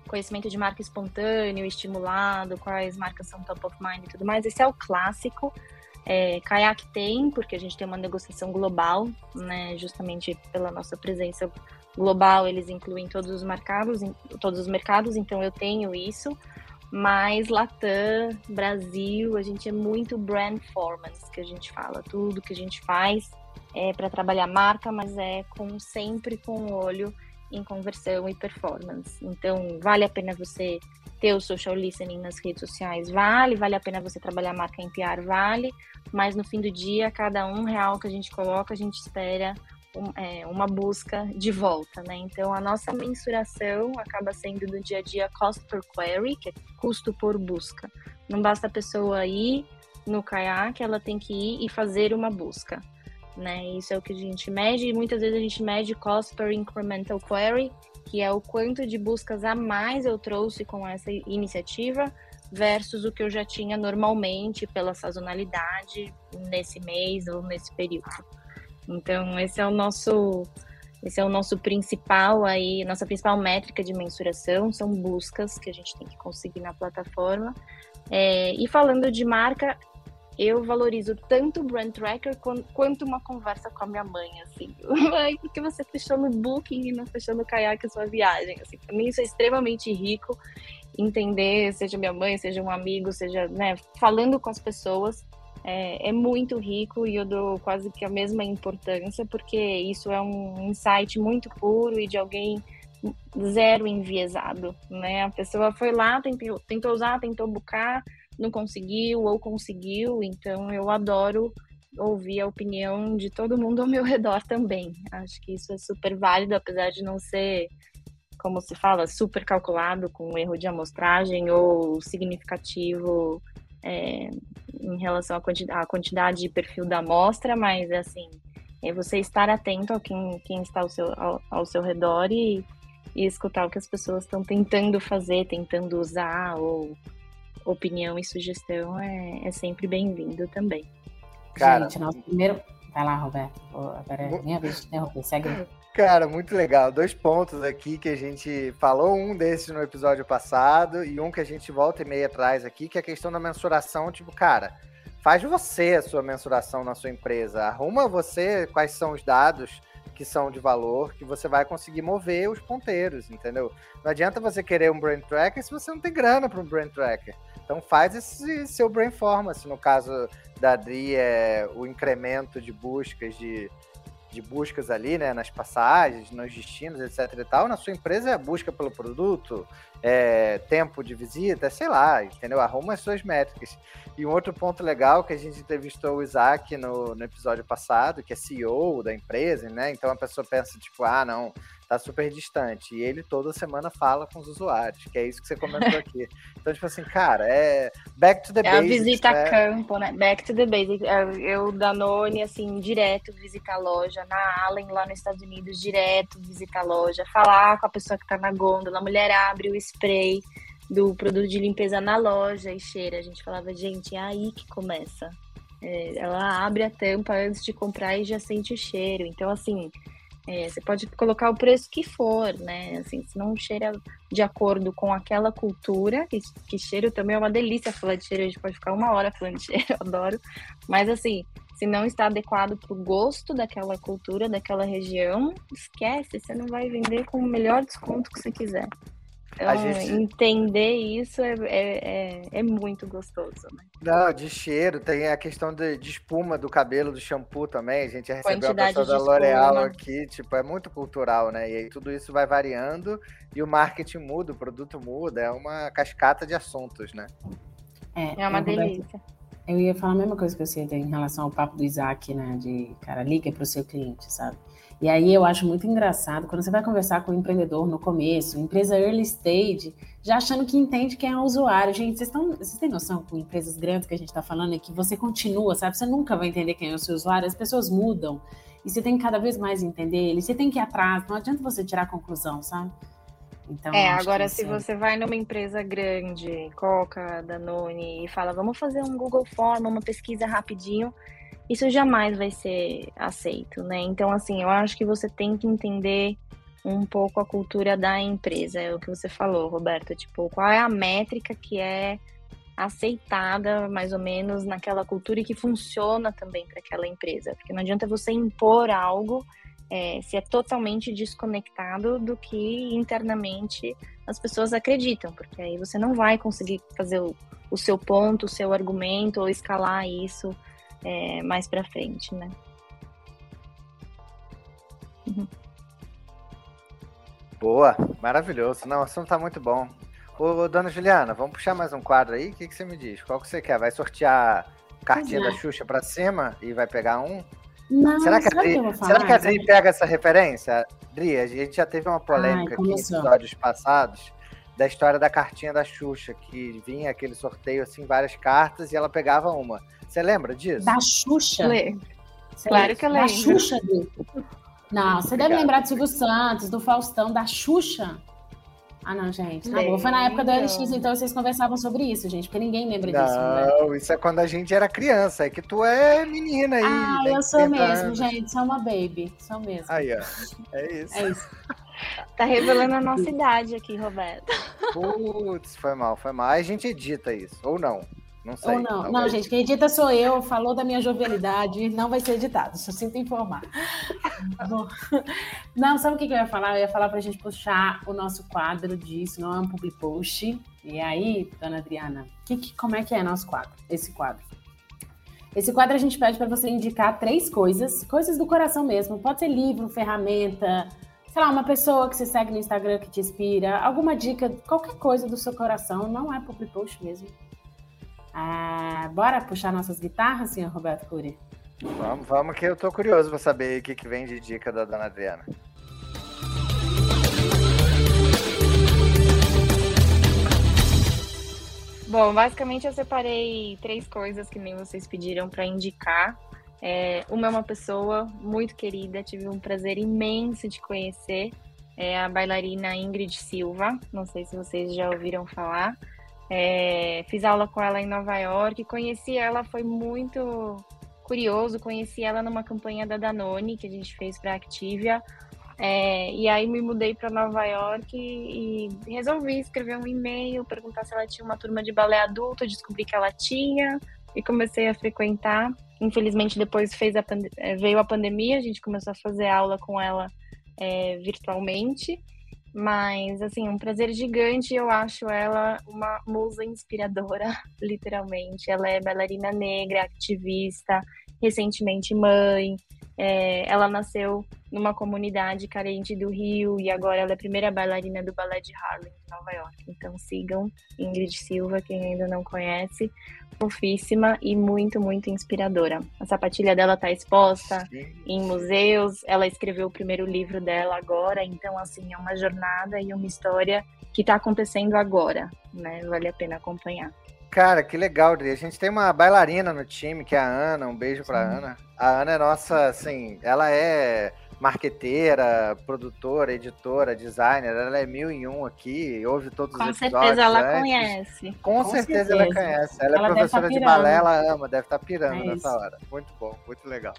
conhecimento de marca espontâneo, estimulado, quais marcas são top of mind e tudo mais. Esse é o clássico. É, Kayak tem, porque a gente tem uma negociação global, né? Justamente pela nossa presença global, eles incluem todos os mercados, todos os mercados, então eu tenho isso. Mas Latam, Brasil, a gente é muito brand performance, que a gente fala. Tudo que a gente faz é para trabalhar marca, mas é com sempre com o olho em conversão e performance. Então, vale a pena você ter o social listening nas redes sociais vale, vale a pena você trabalhar marca em PR, vale, mas no fim do dia, cada um real que a gente coloca, a gente espera um, é, uma busca de volta, né? Então, a nossa mensuração acaba sendo no dia a dia cost per query, que é custo por busca. Não basta a pessoa ir no kayak, ela tem que ir e fazer uma busca, né? Isso é o que a gente mede, e muitas vezes a gente mede cost per incremental query, que é o quanto de buscas a mais eu trouxe com essa iniciativa versus o que eu já tinha normalmente pela sazonalidade nesse mês ou nesse período. Então, esse é o nosso esse é o nosso principal aí, nossa principal métrica de mensuração, são buscas que a gente tem que conseguir na plataforma. É, e falando de marca, eu valorizo tanto o brand tracker quanto uma conversa com a minha mãe, assim. Ai, porque você fechou no Booking e não fechou no Kayak a sua viagem, assim. Pra mim isso é extremamente rico, entender, seja minha mãe, seja um amigo, seja, né, falando com as pessoas, é, é muito rico e eu dou quase que a mesma importância, porque isso é um insight muito puro e de alguém zero enviesado, né? A pessoa foi lá, tentou, tentou usar, tentou buscar, não conseguiu ou conseguiu, então eu adoro ouvir a opinião de todo mundo ao meu redor também. Acho que isso é super válido, apesar de não ser, como se fala, super calculado com erro de amostragem ou significativo é, em relação à quantidade, à quantidade de perfil da amostra, mas assim, é você estar atento a quem, quem está ao seu, ao, ao seu redor e, e escutar o que as pessoas estão tentando fazer, tentando usar ou opinião e sugestão é, é sempre bem-vindo também. Cara, Gente, nosso primeiro. Vai lá, Roberto. Agora é minha vez de interromper. Segue. Cara, muito legal. Dois pontos aqui que a gente falou, um desses no episódio passado e um que a gente volta e meia atrás aqui, que é a questão da mensuração. Tipo, cara, faz você a sua mensuração na sua empresa. Arruma você quais são os dados que são de valor, que você vai conseguir mover os ponteiros, entendeu? Não adianta você querer um brand tracker se você não tem grana para um brand tracker. Então faz esse seu brainformance. No caso da Adri, é o incremento de buscas de, de buscas ali, né, nas passagens, nos destinos, etc e tal. Na sua empresa é busca pelo produto, é, tempo de visita, sei lá, entendeu? Arruma as suas métricas. E um outro ponto legal que a gente entrevistou o Isaac no, no episódio passado, que é CEO da empresa, né? Então a pessoa pensa, tipo, ah, não, tá super distante. E ele toda semana fala com os usuários, que é isso que você comentou aqui. Então, tipo assim, cara, é back to the é basics. É a visita né? a campo, né? Back to the basics. É, eu, Danone, assim, direto visitar a loja. Na Allen, lá nos Estados Unidos, direto visitar a loja. Falar com a pessoa que tá na gôndola. A mulher abre o spray do produto de limpeza na loja e cheira. A gente falava, gente, é aí que começa. É, ela abre a tampa antes de comprar e já sente o cheiro. Então, assim, é, você pode colocar o preço que for, né? Assim, se não cheira de acordo com aquela cultura, que, que cheiro também é uma delícia falar de cheiro, a gente pode ficar uma hora falando de cheiro, eu adoro. Mas assim, se não está adequado para o gosto daquela cultura, daquela região, esquece, você não vai vender com o melhor desconto que você quiser. Então, gente... entender isso é, é, é, é, muito gostoso, né? Não, de cheiro, tem a questão de, de espuma do cabelo, do shampoo também. A gente já recebeu a pessoa da L'Oréal aqui, tipo, é muito cultural, né? E aí tudo isso vai variando e o marketing muda, o produto muda, é uma cascata de assuntos, né? É, é uma delícia. Eu ia falar a mesma coisa que você em relação ao papo do Isaac, né? De, cara, liga para o seu cliente, sabe? E aí eu acho muito engraçado quando você vai conversar com o um empreendedor no começo, empresa early stage, já achando que entende quem é o usuário. Gente, vocês, estão, vocês têm noção com empresas grandes que a gente está falando é que você continua, sabe? Você nunca vai entender quem é o seu usuário, as pessoas mudam. E você tem que cada vez mais entender ele, você tem que ir atrás, não adianta você tirar a conclusão, sabe? Então, é, agora se é... você vai numa empresa grande, Coca, Danone, e fala, vamos fazer um Google Form, uma pesquisa rapidinho, isso jamais vai ser aceito, né? Então, assim, eu acho que você tem que entender um pouco a cultura da empresa, é o que você falou, Roberto, tipo, qual é a métrica que é aceitada mais ou menos naquela cultura e que funciona também para aquela empresa, porque não adianta você impor algo é, se é totalmente desconectado do que internamente as pessoas acreditam, porque aí você não vai conseguir fazer o, o seu ponto, o seu argumento ou escalar isso é, mais para frente, né? Uhum. Boa, maravilhoso. Não, o assunto tá muito bom. Ô, dona Juliana, vamos puxar mais um quadro aí? O que, que você me diz? Qual que você quer? Vai sortear cartinha da Xuxa pra cima e vai pegar um? Não, será que a Adri, que falar? será que a Adri pega essa referência? Adri, a gente já teve uma polêmica Ai, aqui em episódios passados da história da cartinha da Xuxa, que vinha aquele sorteio assim, várias cartas e ela pegava uma. Você lembra disso? Da Xuxa? Lê. Claro que eu Da lembro. Xuxa, Adri. Não, você deve Obrigado. lembrar do Silvio Santos, do Faustão, da Xuxa. Ah, não, gente. Tá bom. Foi na época do. LX, então vocês conversavam sobre isso, gente, porque ninguém lembra disso, né? Não, isso é quando a gente era criança. É que tu é menina aí. Ah, tem eu sou 30 mesmo, anos. gente. Sou uma baby. Sou mesmo. Aí, ó. É isso. É isso. Tá revelando a nossa idade aqui, Roberto. Putz, foi mal, foi mal. Aí a gente edita isso. Ou não. Não sei. Ou não. talvez. Não, gente, quem edita sou eu. Falou da minha jovialidade. Não vai ser editado. Só sinto informar. Bom, Não, sabe o que que eu ia falar? Eu ia falar pra gente puxar o nosso quadro disso. Não é um public post. E aí, dona Adriana, que, que- como é que é nosso quadro? Esse quadro. Esse quadro a gente pede para você indicar três coisas, coisas do coração mesmo. Pode ser livro, ferramenta, sei lá, uma pessoa que você segue no Instagram que te inspira, alguma dica, qualquer coisa do seu coração, não é public post mesmo. Ah, bora puxar nossas guitarras, senhor Roberto Cury? Vamos, vamos, que eu tô curioso pra saber o que, que vem de dica da dona Adriana. Bom, basicamente eu separei três coisas que nem vocês pediram para indicar. É, uma é uma pessoa muito querida, tive um prazer imenso de conhecer, é a bailarina Ingrid Silva. Não sei se vocês já ouviram falar. É, fiz aula com ela em Nova York, conheci ela, foi muito curioso. Conheci ela numa campanha da Danone que a gente fez para Activia. É, e aí me mudei para Nova York e, e resolvi escrever um e-mail, perguntar se ela tinha uma turma de balé adulto, descobri que ela tinha e comecei a frequentar. Infelizmente depois fez a eh, veio a pandemia, a gente começou a fazer aula com ela eh, virtualmente, mas assim um prazer gigante. Eu acho ela uma musa inspiradora, literalmente. Ela é bailarina negra, ativista, recentemente mãe. É, ela nasceu numa comunidade carente do Rio e agora ela é a primeira bailarina do Balé de Harlem, de Nova York. Então sigam Ingrid Silva, quem ainda não conhece, fofíssima e muito, muito inspiradora. A sapatilha dela está exposta em museus, ela escreveu o primeiro livro dela agora, então assim, é uma jornada e uma história que está acontecendo agora, né? Vale a pena acompanhar. Cara, que legal, Adri. A gente tem uma bailarina no time, que é a Ana. Um beijo pra Sim. Ana. A Ana é nossa, assim, ela é marqueteira, produtora, editora, designer. Ela é mil em um aqui, ouve todos Com os episódios. certeza ela antes. conhece. Com, Com certeza, ela certeza. conhece. Ela, Ela é professora tá de balé, ela ama, deve estar pirando É nessa hora. Muito bom, muito legal.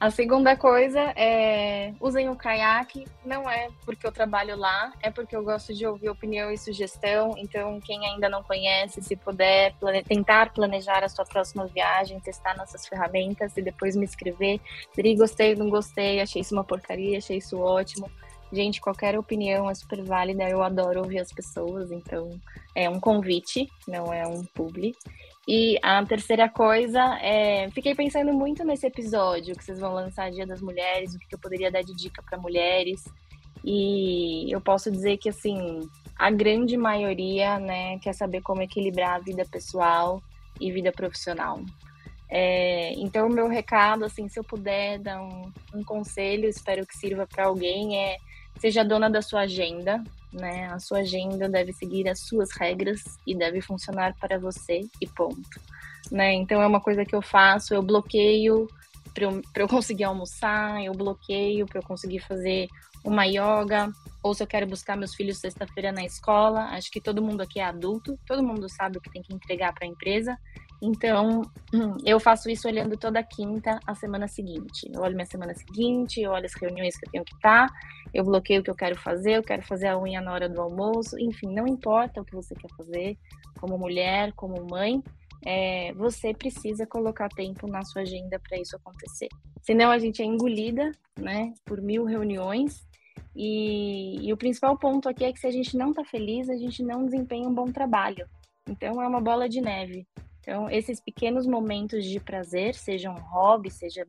A segunda coisa é usem o caiaque. Não é porque eu trabalho lá, é porque eu gosto de ouvir opinião e sugestão. Então, quem ainda não conhece, se puder plane- tentar planejar a sua próxima viagem, testar nossas ferramentas e depois me escrever. Dri, gostei, não gostei, achei isso uma porcaria, achei isso ótimo. Gente, qualquer opinião é super válida. Eu adoro ouvir as pessoas, então é um convite, não é um publi. E a terceira coisa é, fiquei pensando muito nesse episódio que vocês vão lançar Dia das Mulheres, o que eu poderia dar de dica para mulheres. E eu posso dizer que assim, a grande maioria, né, quer saber como equilibrar a vida pessoal e vida profissional. É, então, o meu recado, assim, se eu puder dar um, um conselho, espero que sirva para alguém, é seja dona da sua agenda, né? A sua agenda deve seguir as suas regras e deve funcionar para você e ponto. Né? Então é uma coisa que eu faço, eu bloqueio para eu, eu conseguir almoçar, eu bloqueio para eu conseguir fazer uma yoga, ou se eu quero buscar meus filhos sexta-feira na escola, acho que todo mundo aqui é adulto, todo mundo sabe o que tem que entregar para a empresa. Então, eu faço isso olhando toda quinta a semana seguinte. Eu olho minha semana seguinte, eu olho as reuniões que eu tenho que estar, eu bloqueio o que eu quero fazer, eu quero fazer a unha na hora do almoço, enfim, não importa o que você quer fazer, como mulher, como mãe, é, você precisa colocar tempo na sua agenda para isso acontecer. Senão a gente é engolida, né, por mil reuniões. E, e o principal ponto aqui é que se a gente não está feliz, a gente não desempenha um bom trabalho. Então é uma bola de neve. Então esses pequenos momentos de prazer, seja um hobby, seja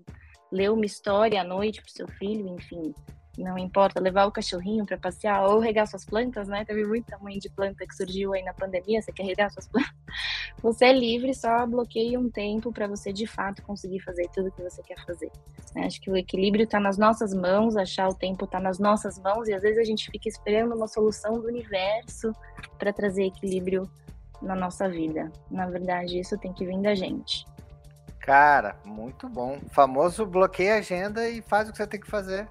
ler uma história à noite para o seu filho, enfim, Não importa levar o cachorrinho para passear ou regar suas plantas, né? Teve muito tamanho de planta que surgiu aí na pandemia, você quer regar suas plantas. Você é livre, só bloqueia um tempo para você de fato conseguir fazer tudo que você quer fazer. Né? Acho que o equilíbrio está nas nossas mãos, achar o tempo está nas nossas mãos e às vezes a gente fica esperando uma solução do universo para trazer equilíbrio na nossa vida. Na verdade, isso tem que vir da gente. Cara, muito bom. O famoso bloqueia a agenda e faz o que você tem que fazer.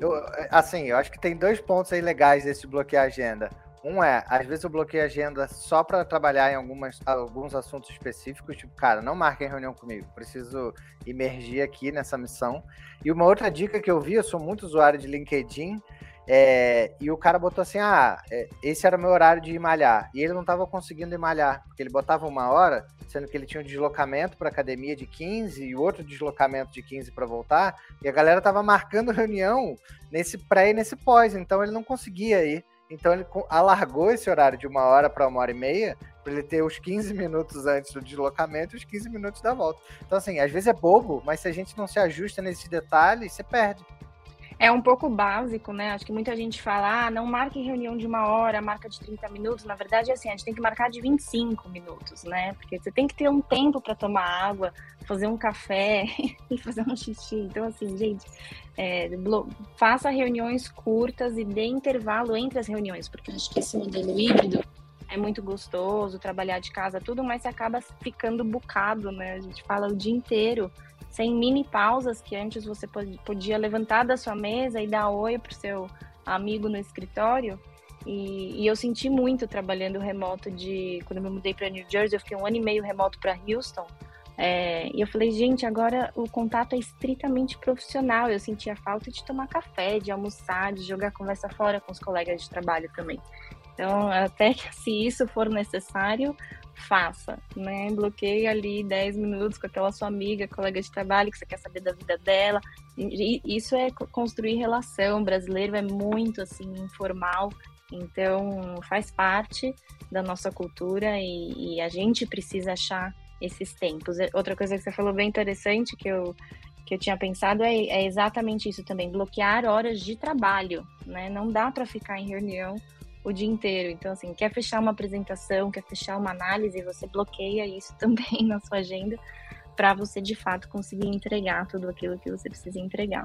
Eu, assim, eu acho que tem dois pontos aí legais desse bloquear a agenda. Um é, às vezes eu bloqueio a agenda só para trabalhar em algumas, alguns assuntos específicos, tipo, cara, não marquem reunião comigo, preciso emergir aqui nessa missão. E uma outra dica que eu vi, eu sou muito usuário de LinkedIn, é, e o cara botou assim: ah, é, esse era o meu horário de ir malhar. E ele não estava conseguindo ir malhar, porque ele botava uma hora, sendo que ele tinha um deslocamento para academia de 15 e outro deslocamento de 15 para voltar, e a galera estava marcando reunião nesse pré e nesse pós, então ele não conseguia ir. Então ele alargou esse horário de uma hora para uma hora e meia, para ele ter os 15 minutos antes do deslocamento e os 15 minutos da volta. Então, assim, às vezes é bobo, mas se a gente não se ajusta nesse detalhe, você perde é um pouco básico, né? Acho que muita gente fala, ah, não marque reunião de uma hora, marca de 30 minutos. Na verdade, é assim, a gente tem que marcar de 25 minutos, né? Porque você tem que ter um tempo para tomar água, fazer um café e fazer um xixi. Então, assim, gente, é, faça reuniões curtas e dê intervalo entre as reuniões, porque acho que esse modelo híbrido é muito gostoso, trabalhar de casa, tudo, mas você acaba ficando bucado, né? A gente fala o dia inteiro sem mini pausas que antes você podia levantar da sua mesa e dar oi para o seu amigo no escritório. E, e, eu senti muito trabalhando remoto de quando eu me mudei para New Jersey, eu fiquei um ano e meio remoto para Houston. É, e eu falei, gente, agora o contato é estritamente profissional. Eu sentia falta de tomar café, de almoçar, de jogar conversa fora com os colegas de trabalho também. Então, até que se isso for necessário, faça, né? Bloqueie ali 10 minutos com aquela sua amiga, colega de trabalho, que você quer saber da vida dela. E isso é construir relação. O brasileiro é muito assim informal, então faz parte da nossa cultura e, e a gente precisa achar esses tempos. Outra coisa que você falou bem interessante que eu que eu tinha pensado é, é exatamente isso também, bloquear horas de trabalho, né? Não dá para ficar em reunião o dia inteiro. Então, assim, quer fechar uma apresentação, quer fechar uma análise, você bloqueia isso também na sua agenda para você de fato conseguir entregar tudo aquilo que você precisa entregar.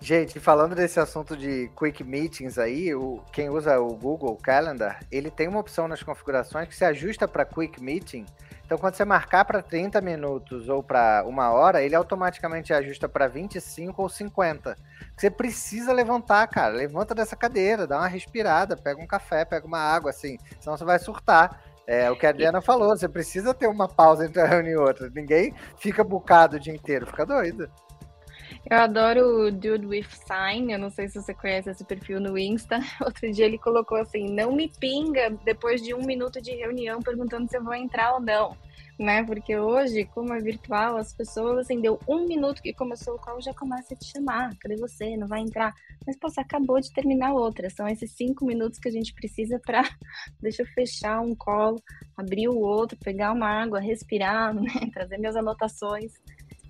Gente, falando desse assunto de quick meetings aí, o, quem usa o Google Calendar, ele tem uma opção nas configurações que se ajusta para quick meeting. Então, quando você marcar para 30 minutos ou para uma hora, ele automaticamente ajusta para 25 ou 50. Você precisa levantar, cara. Levanta dessa cadeira, dá uma respirada, pega um café, pega uma água, assim, senão você vai surtar. É o que a Adriana falou, você precisa ter uma pausa entre uma reunião e outra. Ninguém fica bucado o dia inteiro, fica doido. Eu adoro o Dude with Sign, eu não sei se você conhece esse perfil no Insta. Outro dia ele colocou assim: não me pinga depois de um minuto de reunião perguntando se eu vou entrar ou não. Né? Porque hoje, como é virtual, as pessoas, assim, deu um minuto que começou o call, já começa a te chamar. Cadê você? Não vai entrar? Mas, pô, você acabou de terminar outra. São esses cinco minutos que a gente precisa para. Deixa eu fechar um call, abrir o outro, pegar uma água, respirar, né? trazer minhas anotações.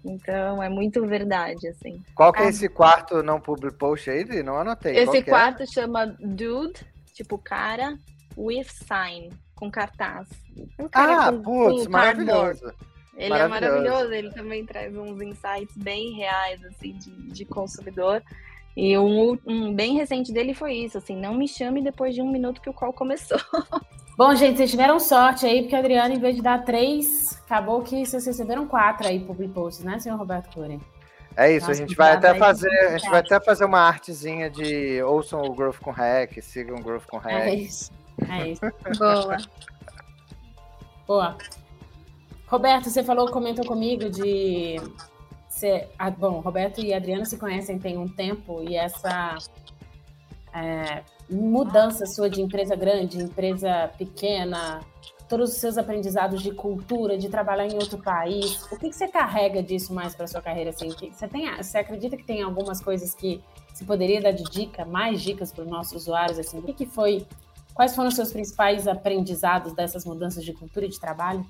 Então é muito verdade, assim. Qual que é ah. esse quarto não public post aí? Não anotei. Esse é? quarto é? chama Dude, tipo cara, with sign, com cartaz. Um cara ah, com, putz, com maravilhoso. Ele maravilhoso. é maravilhoso, ele também traz uns insights bem reais, assim, de, de consumidor. E um, um, bem recente dele foi isso, assim, não me chame depois de um minuto que o call começou. Bom, gente, vocês tiveram sorte aí, porque a Adriana, em vez de dar três, acabou que vocês receberam quatro aí public posts, né, senhor Roberto Cury? É isso, Nossa, a gente vai até fazer, a gente vai até fazer uma artezinha de ouçam o Growth com Hack, sigam o Growth com Hack. É isso. É isso. Boa. Boa. Roberto, você falou, comentou comigo de bom, Roberto e Adriana se conhecem tem um tempo e essa é, mudança sua de empresa grande, empresa pequena, todos os seus aprendizados de cultura, de trabalhar em outro país, o que, que você carrega disso mais para sua carreira? Assim? Você, tem, você acredita que tem algumas coisas que você poderia dar de dica, mais dicas para os nossos usuários? Assim? O que, que foi, quais foram os seus principais aprendizados dessas mudanças de cultura e de trabalho?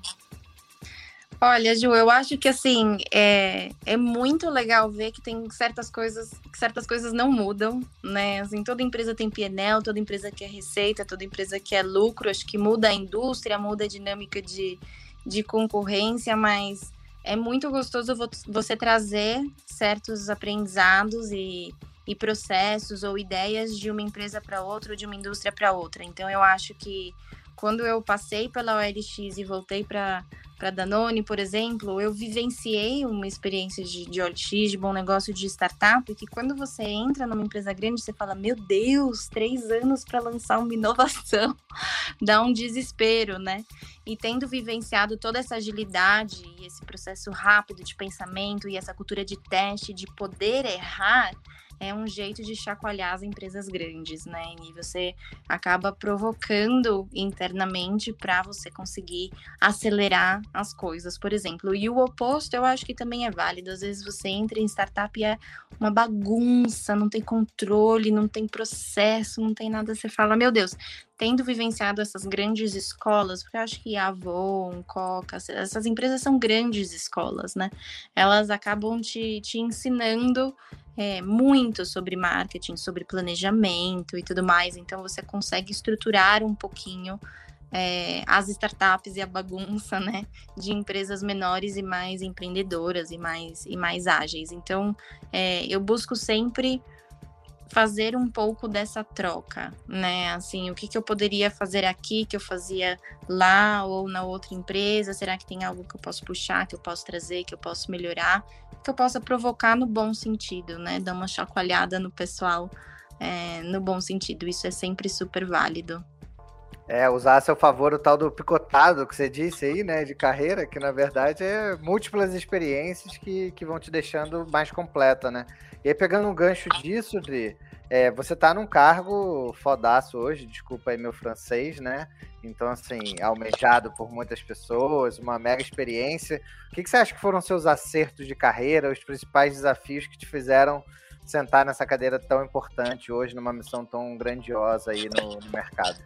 Olha, Ju, eu acho que assim é, é muito legal ver que tem certas coisas, que certas coisas não mudam, né? Assim, toda empresa tem PNL, toda empresa quer receita, toda empresa quer lucro. Acho que muda a indústria, muda a dinâmica de, de concorrência, mas é muito gostoso você trazer certos aprendizados e, e processos ou ideias de uma empresa para outra, ou de uma indústria para outra. Então, eu acho que quando eu passei pela OLX e voltei para para Danone, por exemplo, eu vivenciei uma experiência de, de OLX, de bom negócio de startup, que quando você entra numa empresa grande, você fala, meu Deus, três anos para lançar uma inovação, dá um desespero, né? E tendo vivenciado toda essa agilidade e esse processo rápido de pensamento e essa cultura de teste, de poder errar, é um jeito de chacoalhar as empresas grandes, né? E você acaba provocando internamente para você conseguir acelerar as coisas, por exemplo. E o oposto eu acho que também é válido. Às vezes você entra em startup e é uma bagunça, não tem controle, não tem processo, não tem nada. Você fala, meu Deus, tendo vivenciado essas grandes escolas, porque eu acho que Avon, Coca, essas empresas são grandes escolas, né? Elas acabam te, te ensinando é, muito sobre marketing, sobre planejamento e tudo mais. Então você consegue estruturar um pouquinho é, as startups e a bagunça, né, de empresas menores e mais empreendedoras e mais e mais ágeis. Então é, eu busco sempre fazer um pouco dessa troca, né? Assim, o que, que eu poderia fazer aqui que eu fazia lá ou na outra empresa? Será que tem algo que eu posso puxar, que eu posso trazer, que eu posso melhorar, que eu possa provocar no bom sentido, né? Dar uma chacoalhada no pessoal é, no bom sentido. Isso é sempre super válido. É, usar a seu favor o tal do picotado que você disse aí, né, de carreira, que na verdade é múltiplas experiências que, que vão te deixando mais completa, né? E aí, pegando um gancho disso, Dri, é, você tá num cargo fodaço hoje, desculpa aí meu francês, né? Então, assim, almejado por muitas pessoas, uma mega experiência. O que, que você acha que foram seus acertos de carreira, os principais desafios que te fizeram sentar nessa cadeira tão importante hoje, numa missão tão grandiosa aí no, no mercado?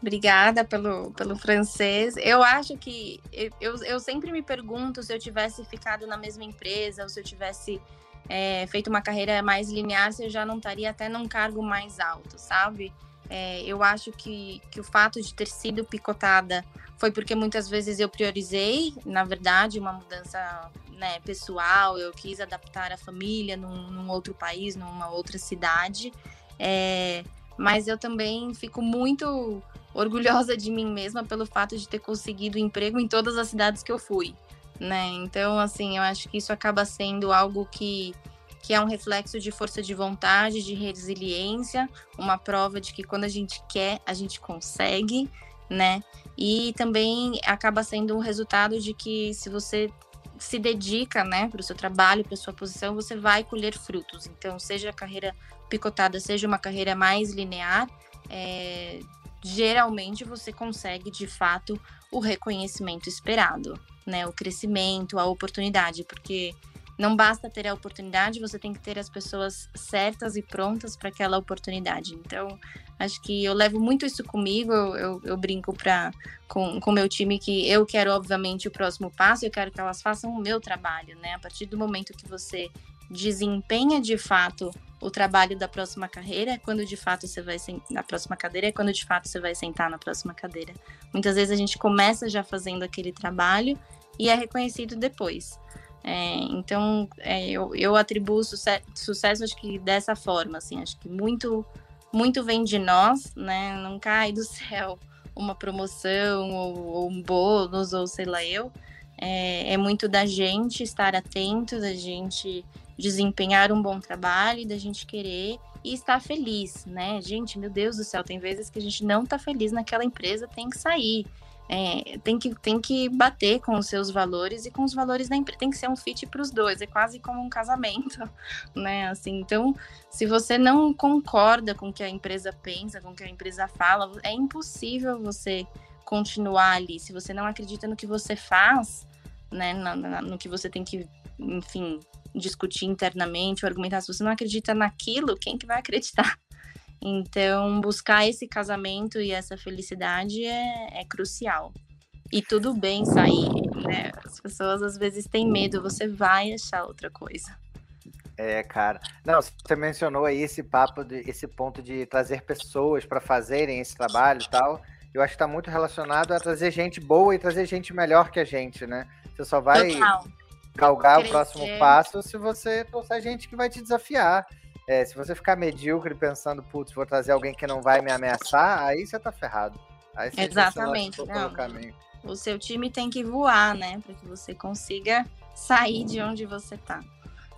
Obrigada pelo, pelo francês. Eu acho que eu, eu sempre me pergunto se eu tivesse ficado na mesma empresa ou se eu tivesse é, feito uma carreira mais linear, eu já não estaria até num cargo mais alto, sabe? É, eu acho que, que o fato de ter sido picotada foi porque muitas vezes eu priorizei, na verdade, uma mudança né, pessoal, eu quis adaptar a família num, num outro país, numa outra cidade. É, mas eu também fico muito orgulhosa de mim mesma pelo fato de ter conseguido emprego em todas as cidades que eu fui, né? Então, assim, eu acho que isso acaba sendo algo que que é um reflexo de força de vontade, de resiliência, uma prova de que quando a gente quer, a gente consegue, né? E também acaba sendo um resultado de que se você se dedica, né, para o seu trabalho, para sua posição, você vai colher frutos. Então, seja a carreira picotada, seja uma carreira mais linear, é, geralmente você consegue de fato o reconhecimento esperado, né? O crescimento, a oportunidade, porque não basta ter a oportunidade, você tem que ter as pessoas certas e prontas para aquela oportunidade. Então, acho que eu levo muito isso comigo. Eu, eu, eu brinco pra, com o meu time que eu quero, obviamente, o próximo passo, eu quero que elas façam o meu trabalho, né? A partir do momento que você desempenha de fato o trabalho da próxima carreira é quando de fato você vai na próxima cadeira é quando de fato você vai sentar na próxima cadeira. Muitas vezes a gente começa já fazendo aquele trabalho e é reconhecido depois. É, então é, eu, eu atribuo sucesso, sucesso acho que dessa forma, assim, acho que muito muito vem de nós, né? Não cai do céu uma promoção ou, ou um bônus ou sei lá eu. É, é muito da gente estar atento, da gente desempenhar um bom trabalho, da gente querer e estar feliz, né? Gente, meu Deus do céu, tem vezes que a gente não tá feliz naquela empresa, tem que sair. É, tem, que, tem que bater com os seus valores e com os valores da empresa. Tem que ser um fit para os dois, é quase como um casamento, né? Assim, então, se você não concorda com o que a empresa pensa, com o que a empresa fala, é impossível você continuar ali. Se você não acredita no que você faz, né, no que você tem que, enfim, discutir internamente ou argumentar. Se você não acredita naquilo, quem que vai acreditar? Então, buscar esse casamento e essa felicidade é, é crucial. E tudo bem sair, né? As pessoas às vezes têm medo, você vai achar outra coisa. É, cara. Não, você mencionou aí esse papo, de, esse ponto de trazer pessoas para fazerem esse trabalho e tal. Eu acho que está muito relacionado a trazer gente boa e trazer gente melhor que a gente, né? Você só vai Total. Galgar Crescer. o próximo passo se você trouxer gente que vai te desafiar. É, se você ficar medíocre pensando, putz, vou trazer alguém que não vai me ameaçar, aí você tá ferrado. Aí você Exatamente. Não. O seu time tem que voar, né? Para que você consiga sair de onde você tá.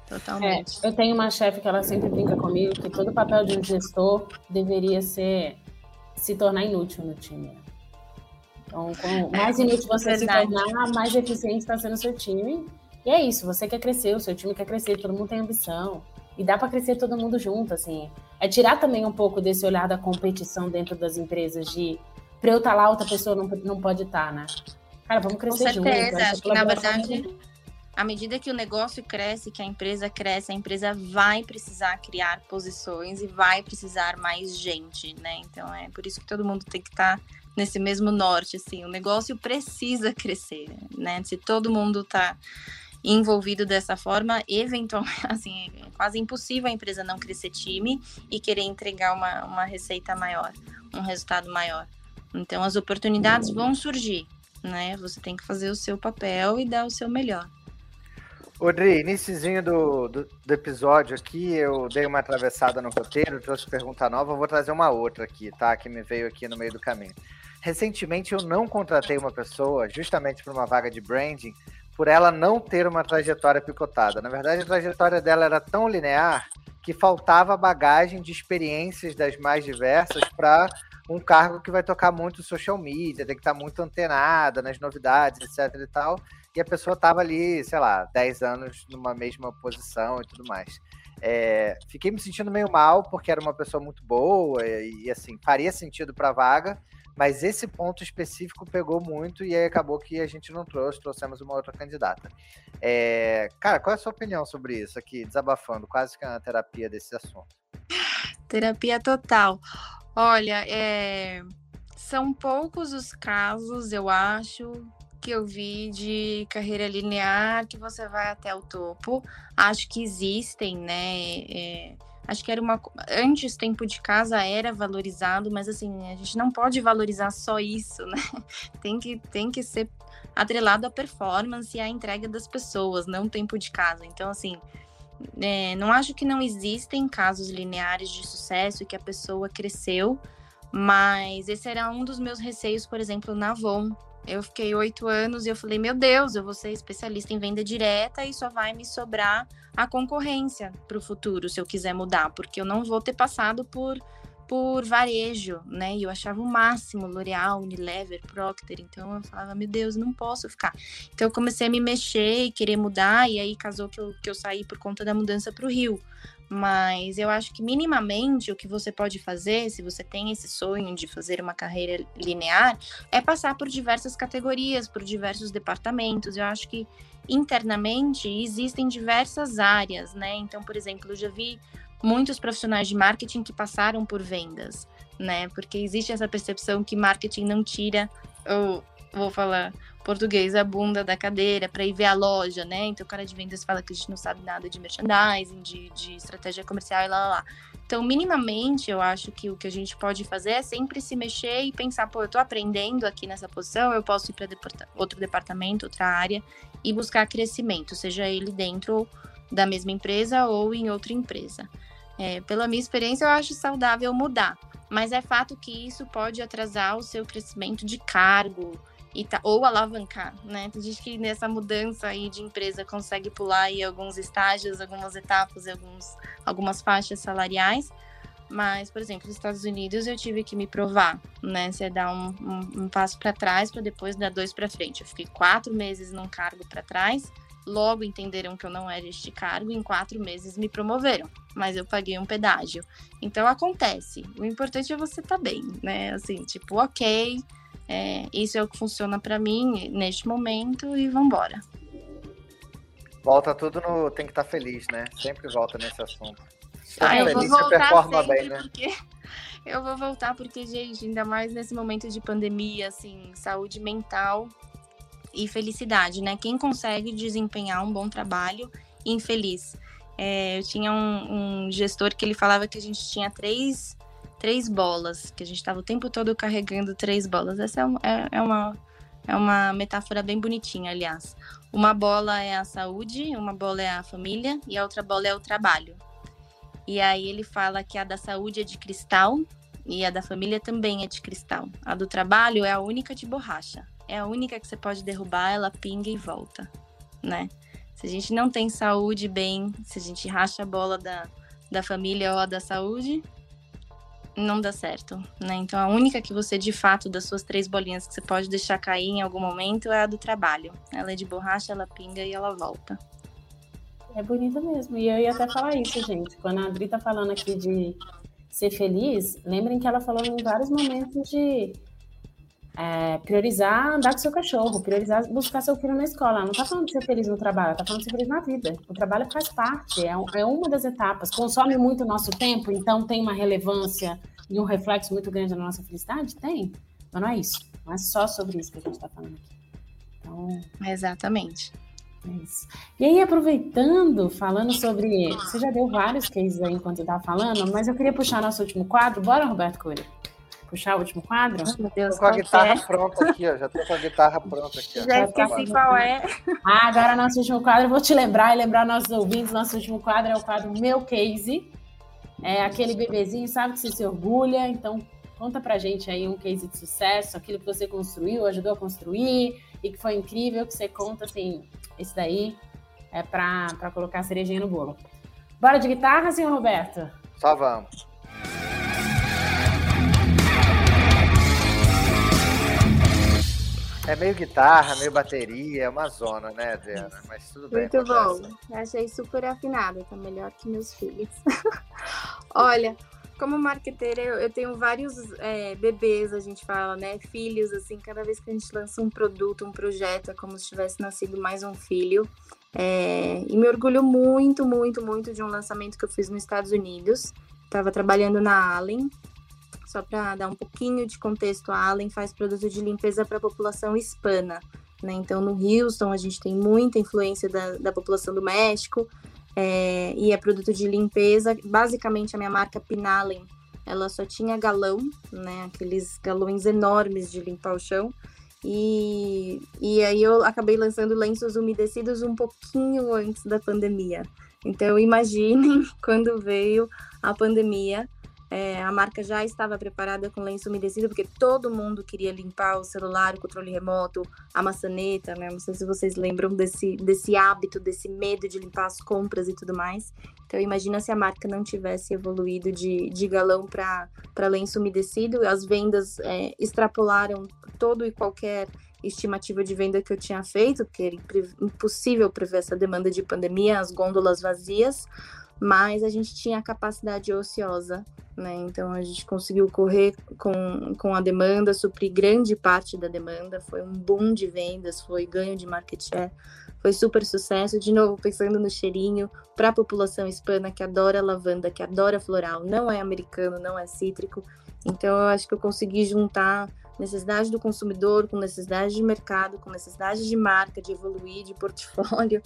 Totalmente. É, eu tenho uma chefe que ela sempre brinca comigo que todo papel de um gestor deveria ser se tornar inútil no time. Então, com mais inútil você é se tornar, mais eficiente está sendo o seu time. E é isso, você quer crescer, o seu time quer crescer, todo mundo tem ambição. E dá para crescer todo mundo junto, assim. É tirar também um pouco desse olhar da competição dentro das empresas, de para eu estar tá lá, outra pessoa não, não pode estar, tá, né? Cara, vamos crescer juntos. Com certeza, acho que na verdade à medida que o negócio cresce, que a empresa cresce, a empresa vai precisar criar posições e vai precisar mais gente, né? Então é por isso que todo mundo tem que estar tá nesse mesmo norte, assim, o negócio precisa crescer, né? Se todo mundo está envolvido dessa forma, eventualmente, assim, é quase impossível a empresa não crescer time e querer entregar uma, uma receita maior, um resultado maior. Então as oportunidades vão surgir, né? Você tem que fazer o seu papel e dar o seu melhor. Odri, iníciozinho do, do, do, episódio aqui, eu dei uma atravessada no roteiro, trouxe pergunta nova, vou trazer uma outra aqui, tá? Que me veio aqui no meio do caminho. Recentemente eu não contratei uma pessoa, justamente por uma vaga de branding, por ela não ter uma trajetória picotada. Na verdade, a trajetória dela era tão linear que faltava bagagem de experiências das mais diversas para um cargo que vai tocar muito social media, tem que estar muito antenada nas novidades, etc e tal e a pessoa estava ali, sei lá, 10 anos numa mesma posição e tudo mais. É, fiquei me sentindo meio mal, porque era uma pessoa muito boa e, e assim, faria sentido para a vaga, mas esse ponto específico pegou muito e aí acabou que a gente não trouxe, trouxemos uma outra candidata. É, cara, qual é a sua opinião sobre isso aqui, desabafando, quase que é uma terapia desse assunto? Terapia total. Olha, é... são poucos os casos, eu acho, que eu vi de carreira linear que você vai até o topo. Acho que existem, né? É, acho que era uma. Antes, tempo de casa era valorizado, mas assim, a gente não pode valorizar só isso, né? Tem que, tem que ser atrelado à performance e à entrega das pessoas, não tempo de casa. Então, assim. É, não acho que não existem casos lineares de sucesso e que a pessoa cresceu, mas esse era um dos meus receios, por exemplo, na Avon, eu fiquei oito anos e eu falei, meu Deus, eu vou ser especialista em venda direta e só vai me sobrar a concorrência para o futuro, se eu quiser mudar, porque eu não vou ter passado por, por varejo, né? E eu achava o máximo L'Oreal, Unilever, Procter. Então eu falava, meu Deus, não posso ficar. Então eu comecei a me mexer e querer mudar, e aí casou que eu, que eu saí por conta da mudança para o Rio. Mas eu acho que minimamente o que você pode fazer, se você tem esse sonho de fazer uma carreira linear, é passar por diversas categorias, por diversos departamentos. Eu acho que internamente existem diversas áreas, né? Então, por exemplo, eu já vi muitos profissionais de marketing que passaram por vendas, né? Porque existe essa percepção que marketing não tira, ou vou falar português a bunda da cadeira para ir ver a loja, né? Então o cara de vendas fala que a gente não sabe nada de merchandising, de, de estratégia comercial e lá, lá, lá. Então, minimamente, eu acho que o que a gente pode fazer é sempre se mexer e pensar, pô, eu tô aprendendo aqui nessa posição, eu posso ir para outro departamento, outra área e buscar crescimento, seja ele dentro da mesma empresa ou em outra empresa. É, pela minha experiência, eu acho saudável mudar, mas é fato que isso pode atrasar o seu crescimento de cargo, e tá, ou alavancar, né? Tem gente que nessa mudança aí de empresa consegue pular aí alguns estágios, algumas etapas, alguns, algumas faixas salariais. Mas, por exemplo, nos Estados Unidos eu tive que me provar, né? Você dá um, um, um passo para trás para depois dar dois para frente. Eu fiquei quatro meses num cargo para trás, logo entenderam que eu não era este cargo, e em quatro meses me promoveram, mas eu paguei um pedágio. Então acontece. O importante é você estar tá bem, né? Assim, tipo, ok, é, isso é o que funciona para mim neste momento e vambora. Volta tudo no. Tem que estar tá feliz, né? Sempre volta nesse assunto. ah, eu feliz, vou voltar sempre, bem, né? Porque Eu vou voltar porque, gente, ainda mais nesse momento de pandemia, assim, saúde mental e felicidade, né? Quem consegue desempenhar um bom trabalho infeliz? É, eu tinha um, um, gestor que ele falava que a gente tinha três, três bolas, que a gente estava o tempo todo carregando três bolas. Essa é, é, é, uma, é uma metáfora bem bonitinha, aliás. Uma bola é a saúde, uma bola é a família e a outra bola é o trabalho. E aí ele fala que a da saúde é de cristal e a da família também é de cristal. A do trabalho é a única de borracha. É a única que você pode derrubar, ela pinga e volta, né? Se a gente não tem saúde bem, se a gente racha a bola da, da família ou da saúde, não dá certo, né? Então a única que você de fato das suas três bolinhas que você pode deixar cair em algum momento é a do trabalho. Ela é de borracha, ela pinga e ela volta. É bonita mesmo. E eu ia até falar isso, gente. Quando a Adri tá falando aqui de ser feliz, lembrem que ela falou em vários momentos de é, priorizar andar com seu cachorro, priorizar buscar seu filho na escola. Não está falando de ser feliz no trabalho, está falando de ser feliz na vida. O trabalho faz parte, é, é uma das etapas. Consome muito o nosso tempo, então tem uma relevância e um reflexo muito grande na nossa felicidade? Tem, mas não é isso. Não é só sobre isso que a gente está falando aqui. Então, Exatamente. É isso. E aí, aproveitando, falando sobre. Você já deu vários cases aí enquanto eu estava falando, mas eu queria puxar nosso último quadro. Bora, Roberto Coelho? Puxar o último quadro? Meu Deus, tô com a guitarra é? pronta aqui, ó. Já tô com a guitarra pronta aqui, ó. Já esqueci qual é. Ah, agora nosso último quadro, eu vou te lembrar e lembrar nossos ouvintes. Nosso último quadro é o quadro Meu Case. É aquele bebezinho, sabe que você se orgulha. Então, conta pra gente aí um case de sucesso, aquilo que você construiu, ajudou a construir e que foi incrível, que você conta assim, esse daí é pra, pra colocar a cerejinha no bolo. Bora de guitarra, senhor Roberto? Só vamos. É meio guitarra, meio bateria, é uma zona, né, Adriana? Mas tudo bem. Muito bom. Achei super afinada, tá melhor que meus filhos. Olha, como marqueteira, eu, eu tenho vários é, bebês, a gente fala, né? Filhos, assim, cada vez que a gente lança um produto, um projeto, é como se tivesse nascido mais um filho. É, e me orgulho muito, muito, muito de um lançamento que eu fiz nos Estados Unidos. Estava trabalhando na Allen, só para dar um pouquinho de contexto, a Allen faz produto de limpeza para a população hispana. Né? Então, no Houston, a gente tem muita influência da, da população do México, é, e é produto de limpeza. Basicamente, a minha marca Pinalen, ela só tinha galão, né? aqueles galões enormes de limpar o chão. E, e aí eu acabei lançando lenços umedecidos um pouquinho antes da pandemia. Então imaginem quando veio a pandemia, é, a marca já estava preparada com lenço umedecido, porque todo mundo queria limpar o celular, o controle remoto, a maçaneta, né? Não sei se vocês lembram desse, desse hábito, desse medo de limpar as compras e tudo mais. Então, imagina se a marca não tivesse evoluído de, de galão para lenço umedecido, as vendas é, extrapolaram todo e qualquer estimativa de venda que eu tinha feito, porque era impossível prever essa demanda de pandemia, as gôndolas vazias, mas a gente tinha a capacidade ociosa né? Então a gente conseguiu correr com, com a demanda, suprir grande parte da demanda, foi um boom de vendas, foi ganho de market share, foi super sucesso. De novo, pensando no cheirinho, para a população hispana que adora lavanda, que adora floral, não é americano, não é cítrico. Então eu acho que eu consegui juntar necessidade do consumidor com necessidade de mercado, com necessidade de marca, de evoluir, de portfólio.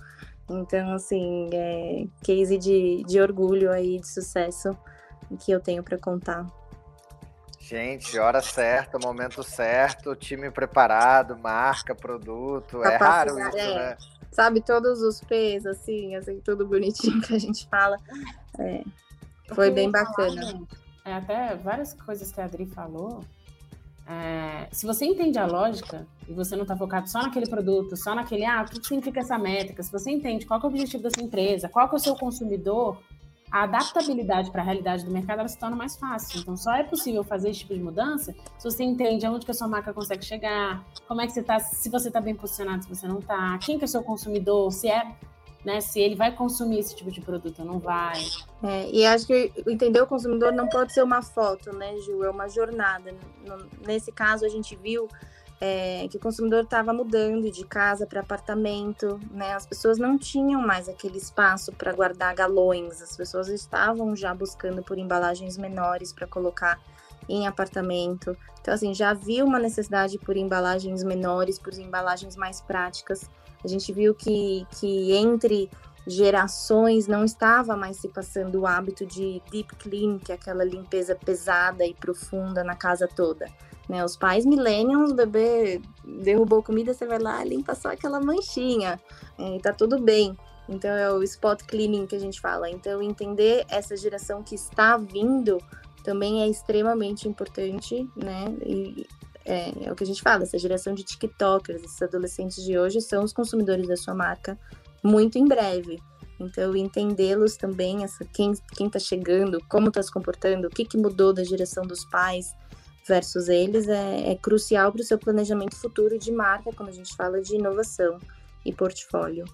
Então, assim, é case de, de orgulho aí, de sucesso que eu tenho para contar. Gente, hora certa, momento certo, time preparado, marca, produto. É raro isso, é. né? Sabe, todos os P's, assim, assim, tudo bonitinho que a gente fala. É, foi bem bacana. é, até várias coisas que a Adri falou. É, se você entende a lógica e você não está focado só naquele produto, só naquele, ah, o que significa essa métrica? Se você entende qual é o objetivo da sua empresa, qual é o seu consumidor, a adaptabilidade para a realidade do mercado se torna mais fácil. Então, só é possível fazer esse tipo de mudança se você entende aonde que a sua marca consegue chegar, como é que você está, se você está bem posicionado, se você não está, quem que é o seu consumidor, se é né, se ele vai consumir esse tipo de produto ou não vai. É, e acho que entender o consumidor não pode ser uma foto, né, Ju? É uma jornada. Nesse caso, a gente viu é, que o consumidor estava mudando de casa para apartamento, né? As pessoas não tinham mais aquele espaço para guardar galões, as pessoas estavam já buscando por embalagens menores para colocar em apartamento. Então, assim, já havia uma necessidade por embalagens menores, por embalagens mais práticas. A gente viu que, que entre gerações não estava mais se passando o hábito de deep clean, que é aquela limpeza pesada e profunda na casa toda. Né? Os pais millennials, o bebê derrubou comida, você vai lá, limpa só aquela manchinha, é, e tá tudo bem. Então é o spot cleaning que a gente fala. Então entender essa geração que está vindo também é extremamente importante, né? E é, é, o que a gente fala, essa geração de TikTokers, esses adolescentes de hoje são os consumidores da sua marca muito em breve. Então, entendê-los também, essa, quem está chegando, como está se comportando, o que, que mudou da geração dos pais versus eles, é, é crucial para o seu planejamento futuro de marca, quando a gente fala de inovação e portfólio.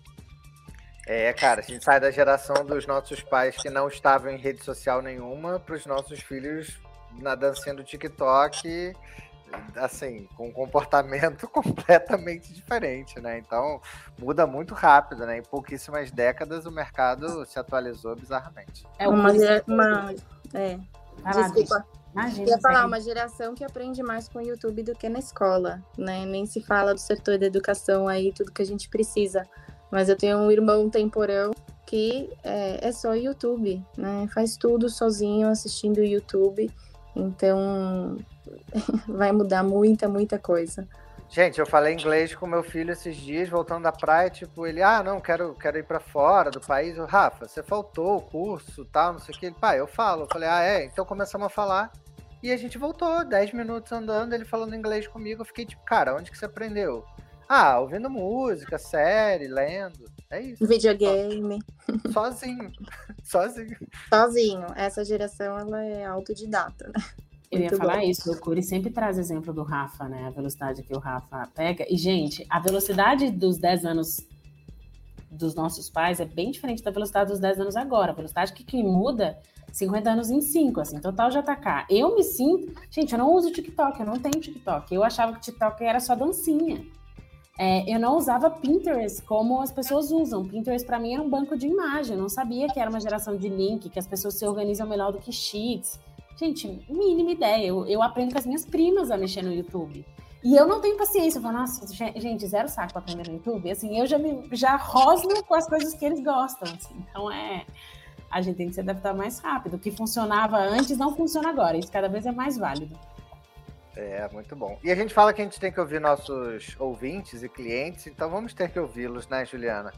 É, cara, a gente sai da geração dos nossos pais que não estavam em rede social nenhuma para os nossos filhos na dancinha do TikTok, assim, com um comportamento completamente diferente, né? Então, muda muito rápido, né? Em pouquíssimas décadas o mercado se atualizou bizarramente. É uma, uma é, desculpa. Imagina, ia falar uma geração que aprende mais com o YouTube do que na escola, né? Nem se fala do setor da educação aí, tudo que a gente precisa mas eu tenho um irmão temporão que é, é só YouTube, né? Faz tudo sozinho assistindo YouTube. Então vai mudar muita, muita coisa. Gente, eu falei inglês com meu filho esses dias, voltando da praia, tipo, ele, ah, não, quero, quero ir para fora do país. Eu, Rafa, você faltou o curso, tal, não sei o que. Ele, pai, eu falo. Eu falei, ah, é? Então começamos a falar. E a gente voltou, 10 minutos andando, ele falando inglês comigo. Eu fiquei tipo, cara, onde que você aprendeu? Ah, ouvindo música, série, lendo. É isso. Videogame. Sozinho. Sozinho. Sozinho. Essa geração ela é autodidata, né? Eu ia falar bom. isso, o Curi sempre traz exemplo do Rafa, né? A velocidade que o Rafa pega. E, gente, a velocidade dos 10 anos dos nossos pais é bem diferente da velocidade dos 10 anos agora. A velocidade que, que muda 50 anos em 5, assim, total já tá cá. Eu me sinto. Gente, eu não uso TikTok, eu não tenho TikTok. Eu achava que TikTok era só dancinha. É, eu não usava Pinterest como as pessoas usam. Pinterest para mim era um banco de imagem. Eu não sabia que era uma geração de link, que as pessoas se organizam melhor do que Sheets. Gente, mínima ideia. Eu, eu aprendo com as minhas primas a mexer no YouTube. E eu não tenho paciência. Eu falo, nossa, gente, zero saco para aprender no YouTube. Assim, eu já me já rosno com as coisas que eles gostam. Assim. Então é. A gente tem que se adaptar mais rápido. O que funcionava antes não funciona agora. Isso cada vez é mais válido. É, muito bom. E a gente fala que a gente tem que ouvir nossos ouvintes e clientes, então vamos ter que ouvi-los, né, Juliana?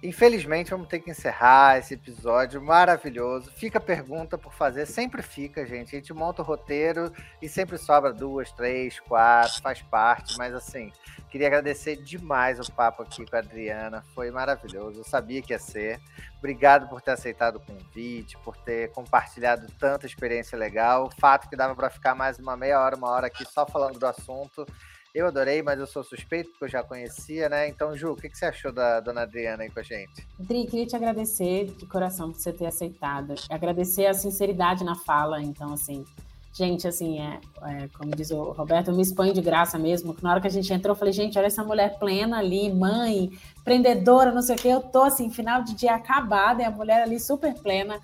Infelizmente, vamos ter que encerrar esse episódio maravilhoso. Fica pergunta por fazer, sempre fica, gente. A gente monta o roteiro e sempre sobra duas, três, quatro, faz parte. Mas assim, queria agradecer demais o papo aqui com a Adriana. Foi maravilhoso. Eu sabia que ia ser. Obrigado por ter aceitado o convite, por ter compartilhado tanta experiência legal. O fato que dava para ficar mais uma meia hora, uma hora aqui só falando do assunto eu adorei, mas eu sou suspeito, porque eu já conhecia, né? Então, Ju, o que, você achou da dona Adriana aí com a gente? Dri, queria te agradecer de coração por você ter aceitado. Agradecer a sinceridade na fala. Então, assim, gente, assim, é, é, como diz o Roberto, eu me exponho de graça mesmo. Na hora que a gente entrou, eu falei, gente, olha essa mulher plena ali, mãe, empreendedora, não sei o quê. Eu tô, assim, final de dia acabada, e a mulher ali super plena.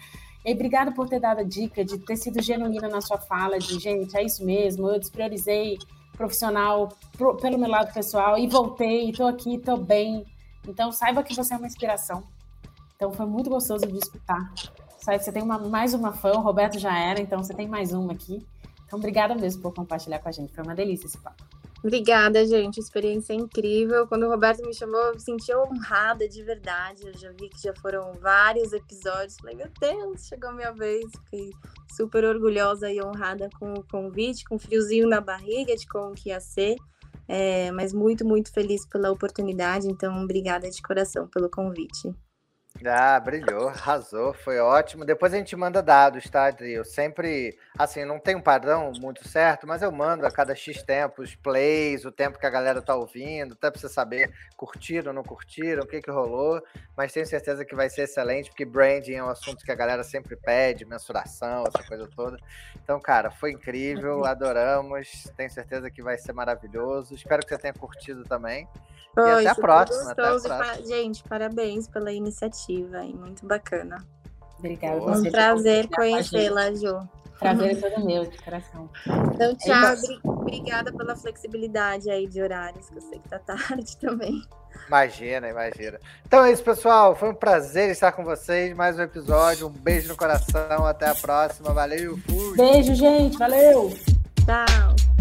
E obrigada por ter dado a dica, de ter sido genuína na sua fala, de, gente, é isso mesmo, eu despriorizei profissional pro, pelo meu lado pessoal e voltei, estou aqui, estou bem. Então saiba que você é uma inspiração. Então foi muito gostoso de escutar. Você tem uma, mais uma fã, o Roberto já era, então você tem mais uma aqui. Então obrigada mesmo por compartilhar com a gente. Foi uma delícia esse papo. Obrigada, gente. Experiência incrível. Quando o Roberto me chamou, eu me senti honrada de verdade. Eu já vi que já foram vários episódios. Falei, meu Deus, chegou a minha vez. Fiquei super orgulhosa e honrada com o convite, com um friozinho na barriga de como que ia ser. É, mas muito, muito feliz pela oportunidade. Então, obrigada de coração pelo convite. Ah, brilhou, arrasou, foi ótimo. Depois a gente manda dados, tá, Adri? Eu sempre, assim, não tem um padrão muito certo, mas eu mando a cada X tempo os plays, o tempo que a galera tá ouvindo, até pra você saber curtiram, não curtiram, o que que rolou. Mas tenho certeza que vai ser excelente, porque branding é um assunto que a galera sempre pede, mensuração, essa coisa toda. Então, cara, foi incrível, adoramos. Tenho certeza que vai ser maravilhoso. Espero que você tenha curtido também. Foi, e até a próxima. Até a próxima. Gente, parabéns pela iniciativa, hein? muito bacana. Obrigada. Foi um prazer conhecê-la, Ju. Prazer é todo meu, de coração. Então, é tchau. Obrigada pela flexibilidade aí de horários, que eu sei que tá tarde também. Imagina, imagina. Então é isso, pessoal. Foi um prazer estar com vocês. Mais um episódio. Um beijo no coração. Até a próxima. Valeu. Fui. Beijo, gente. Valeu. Tchau.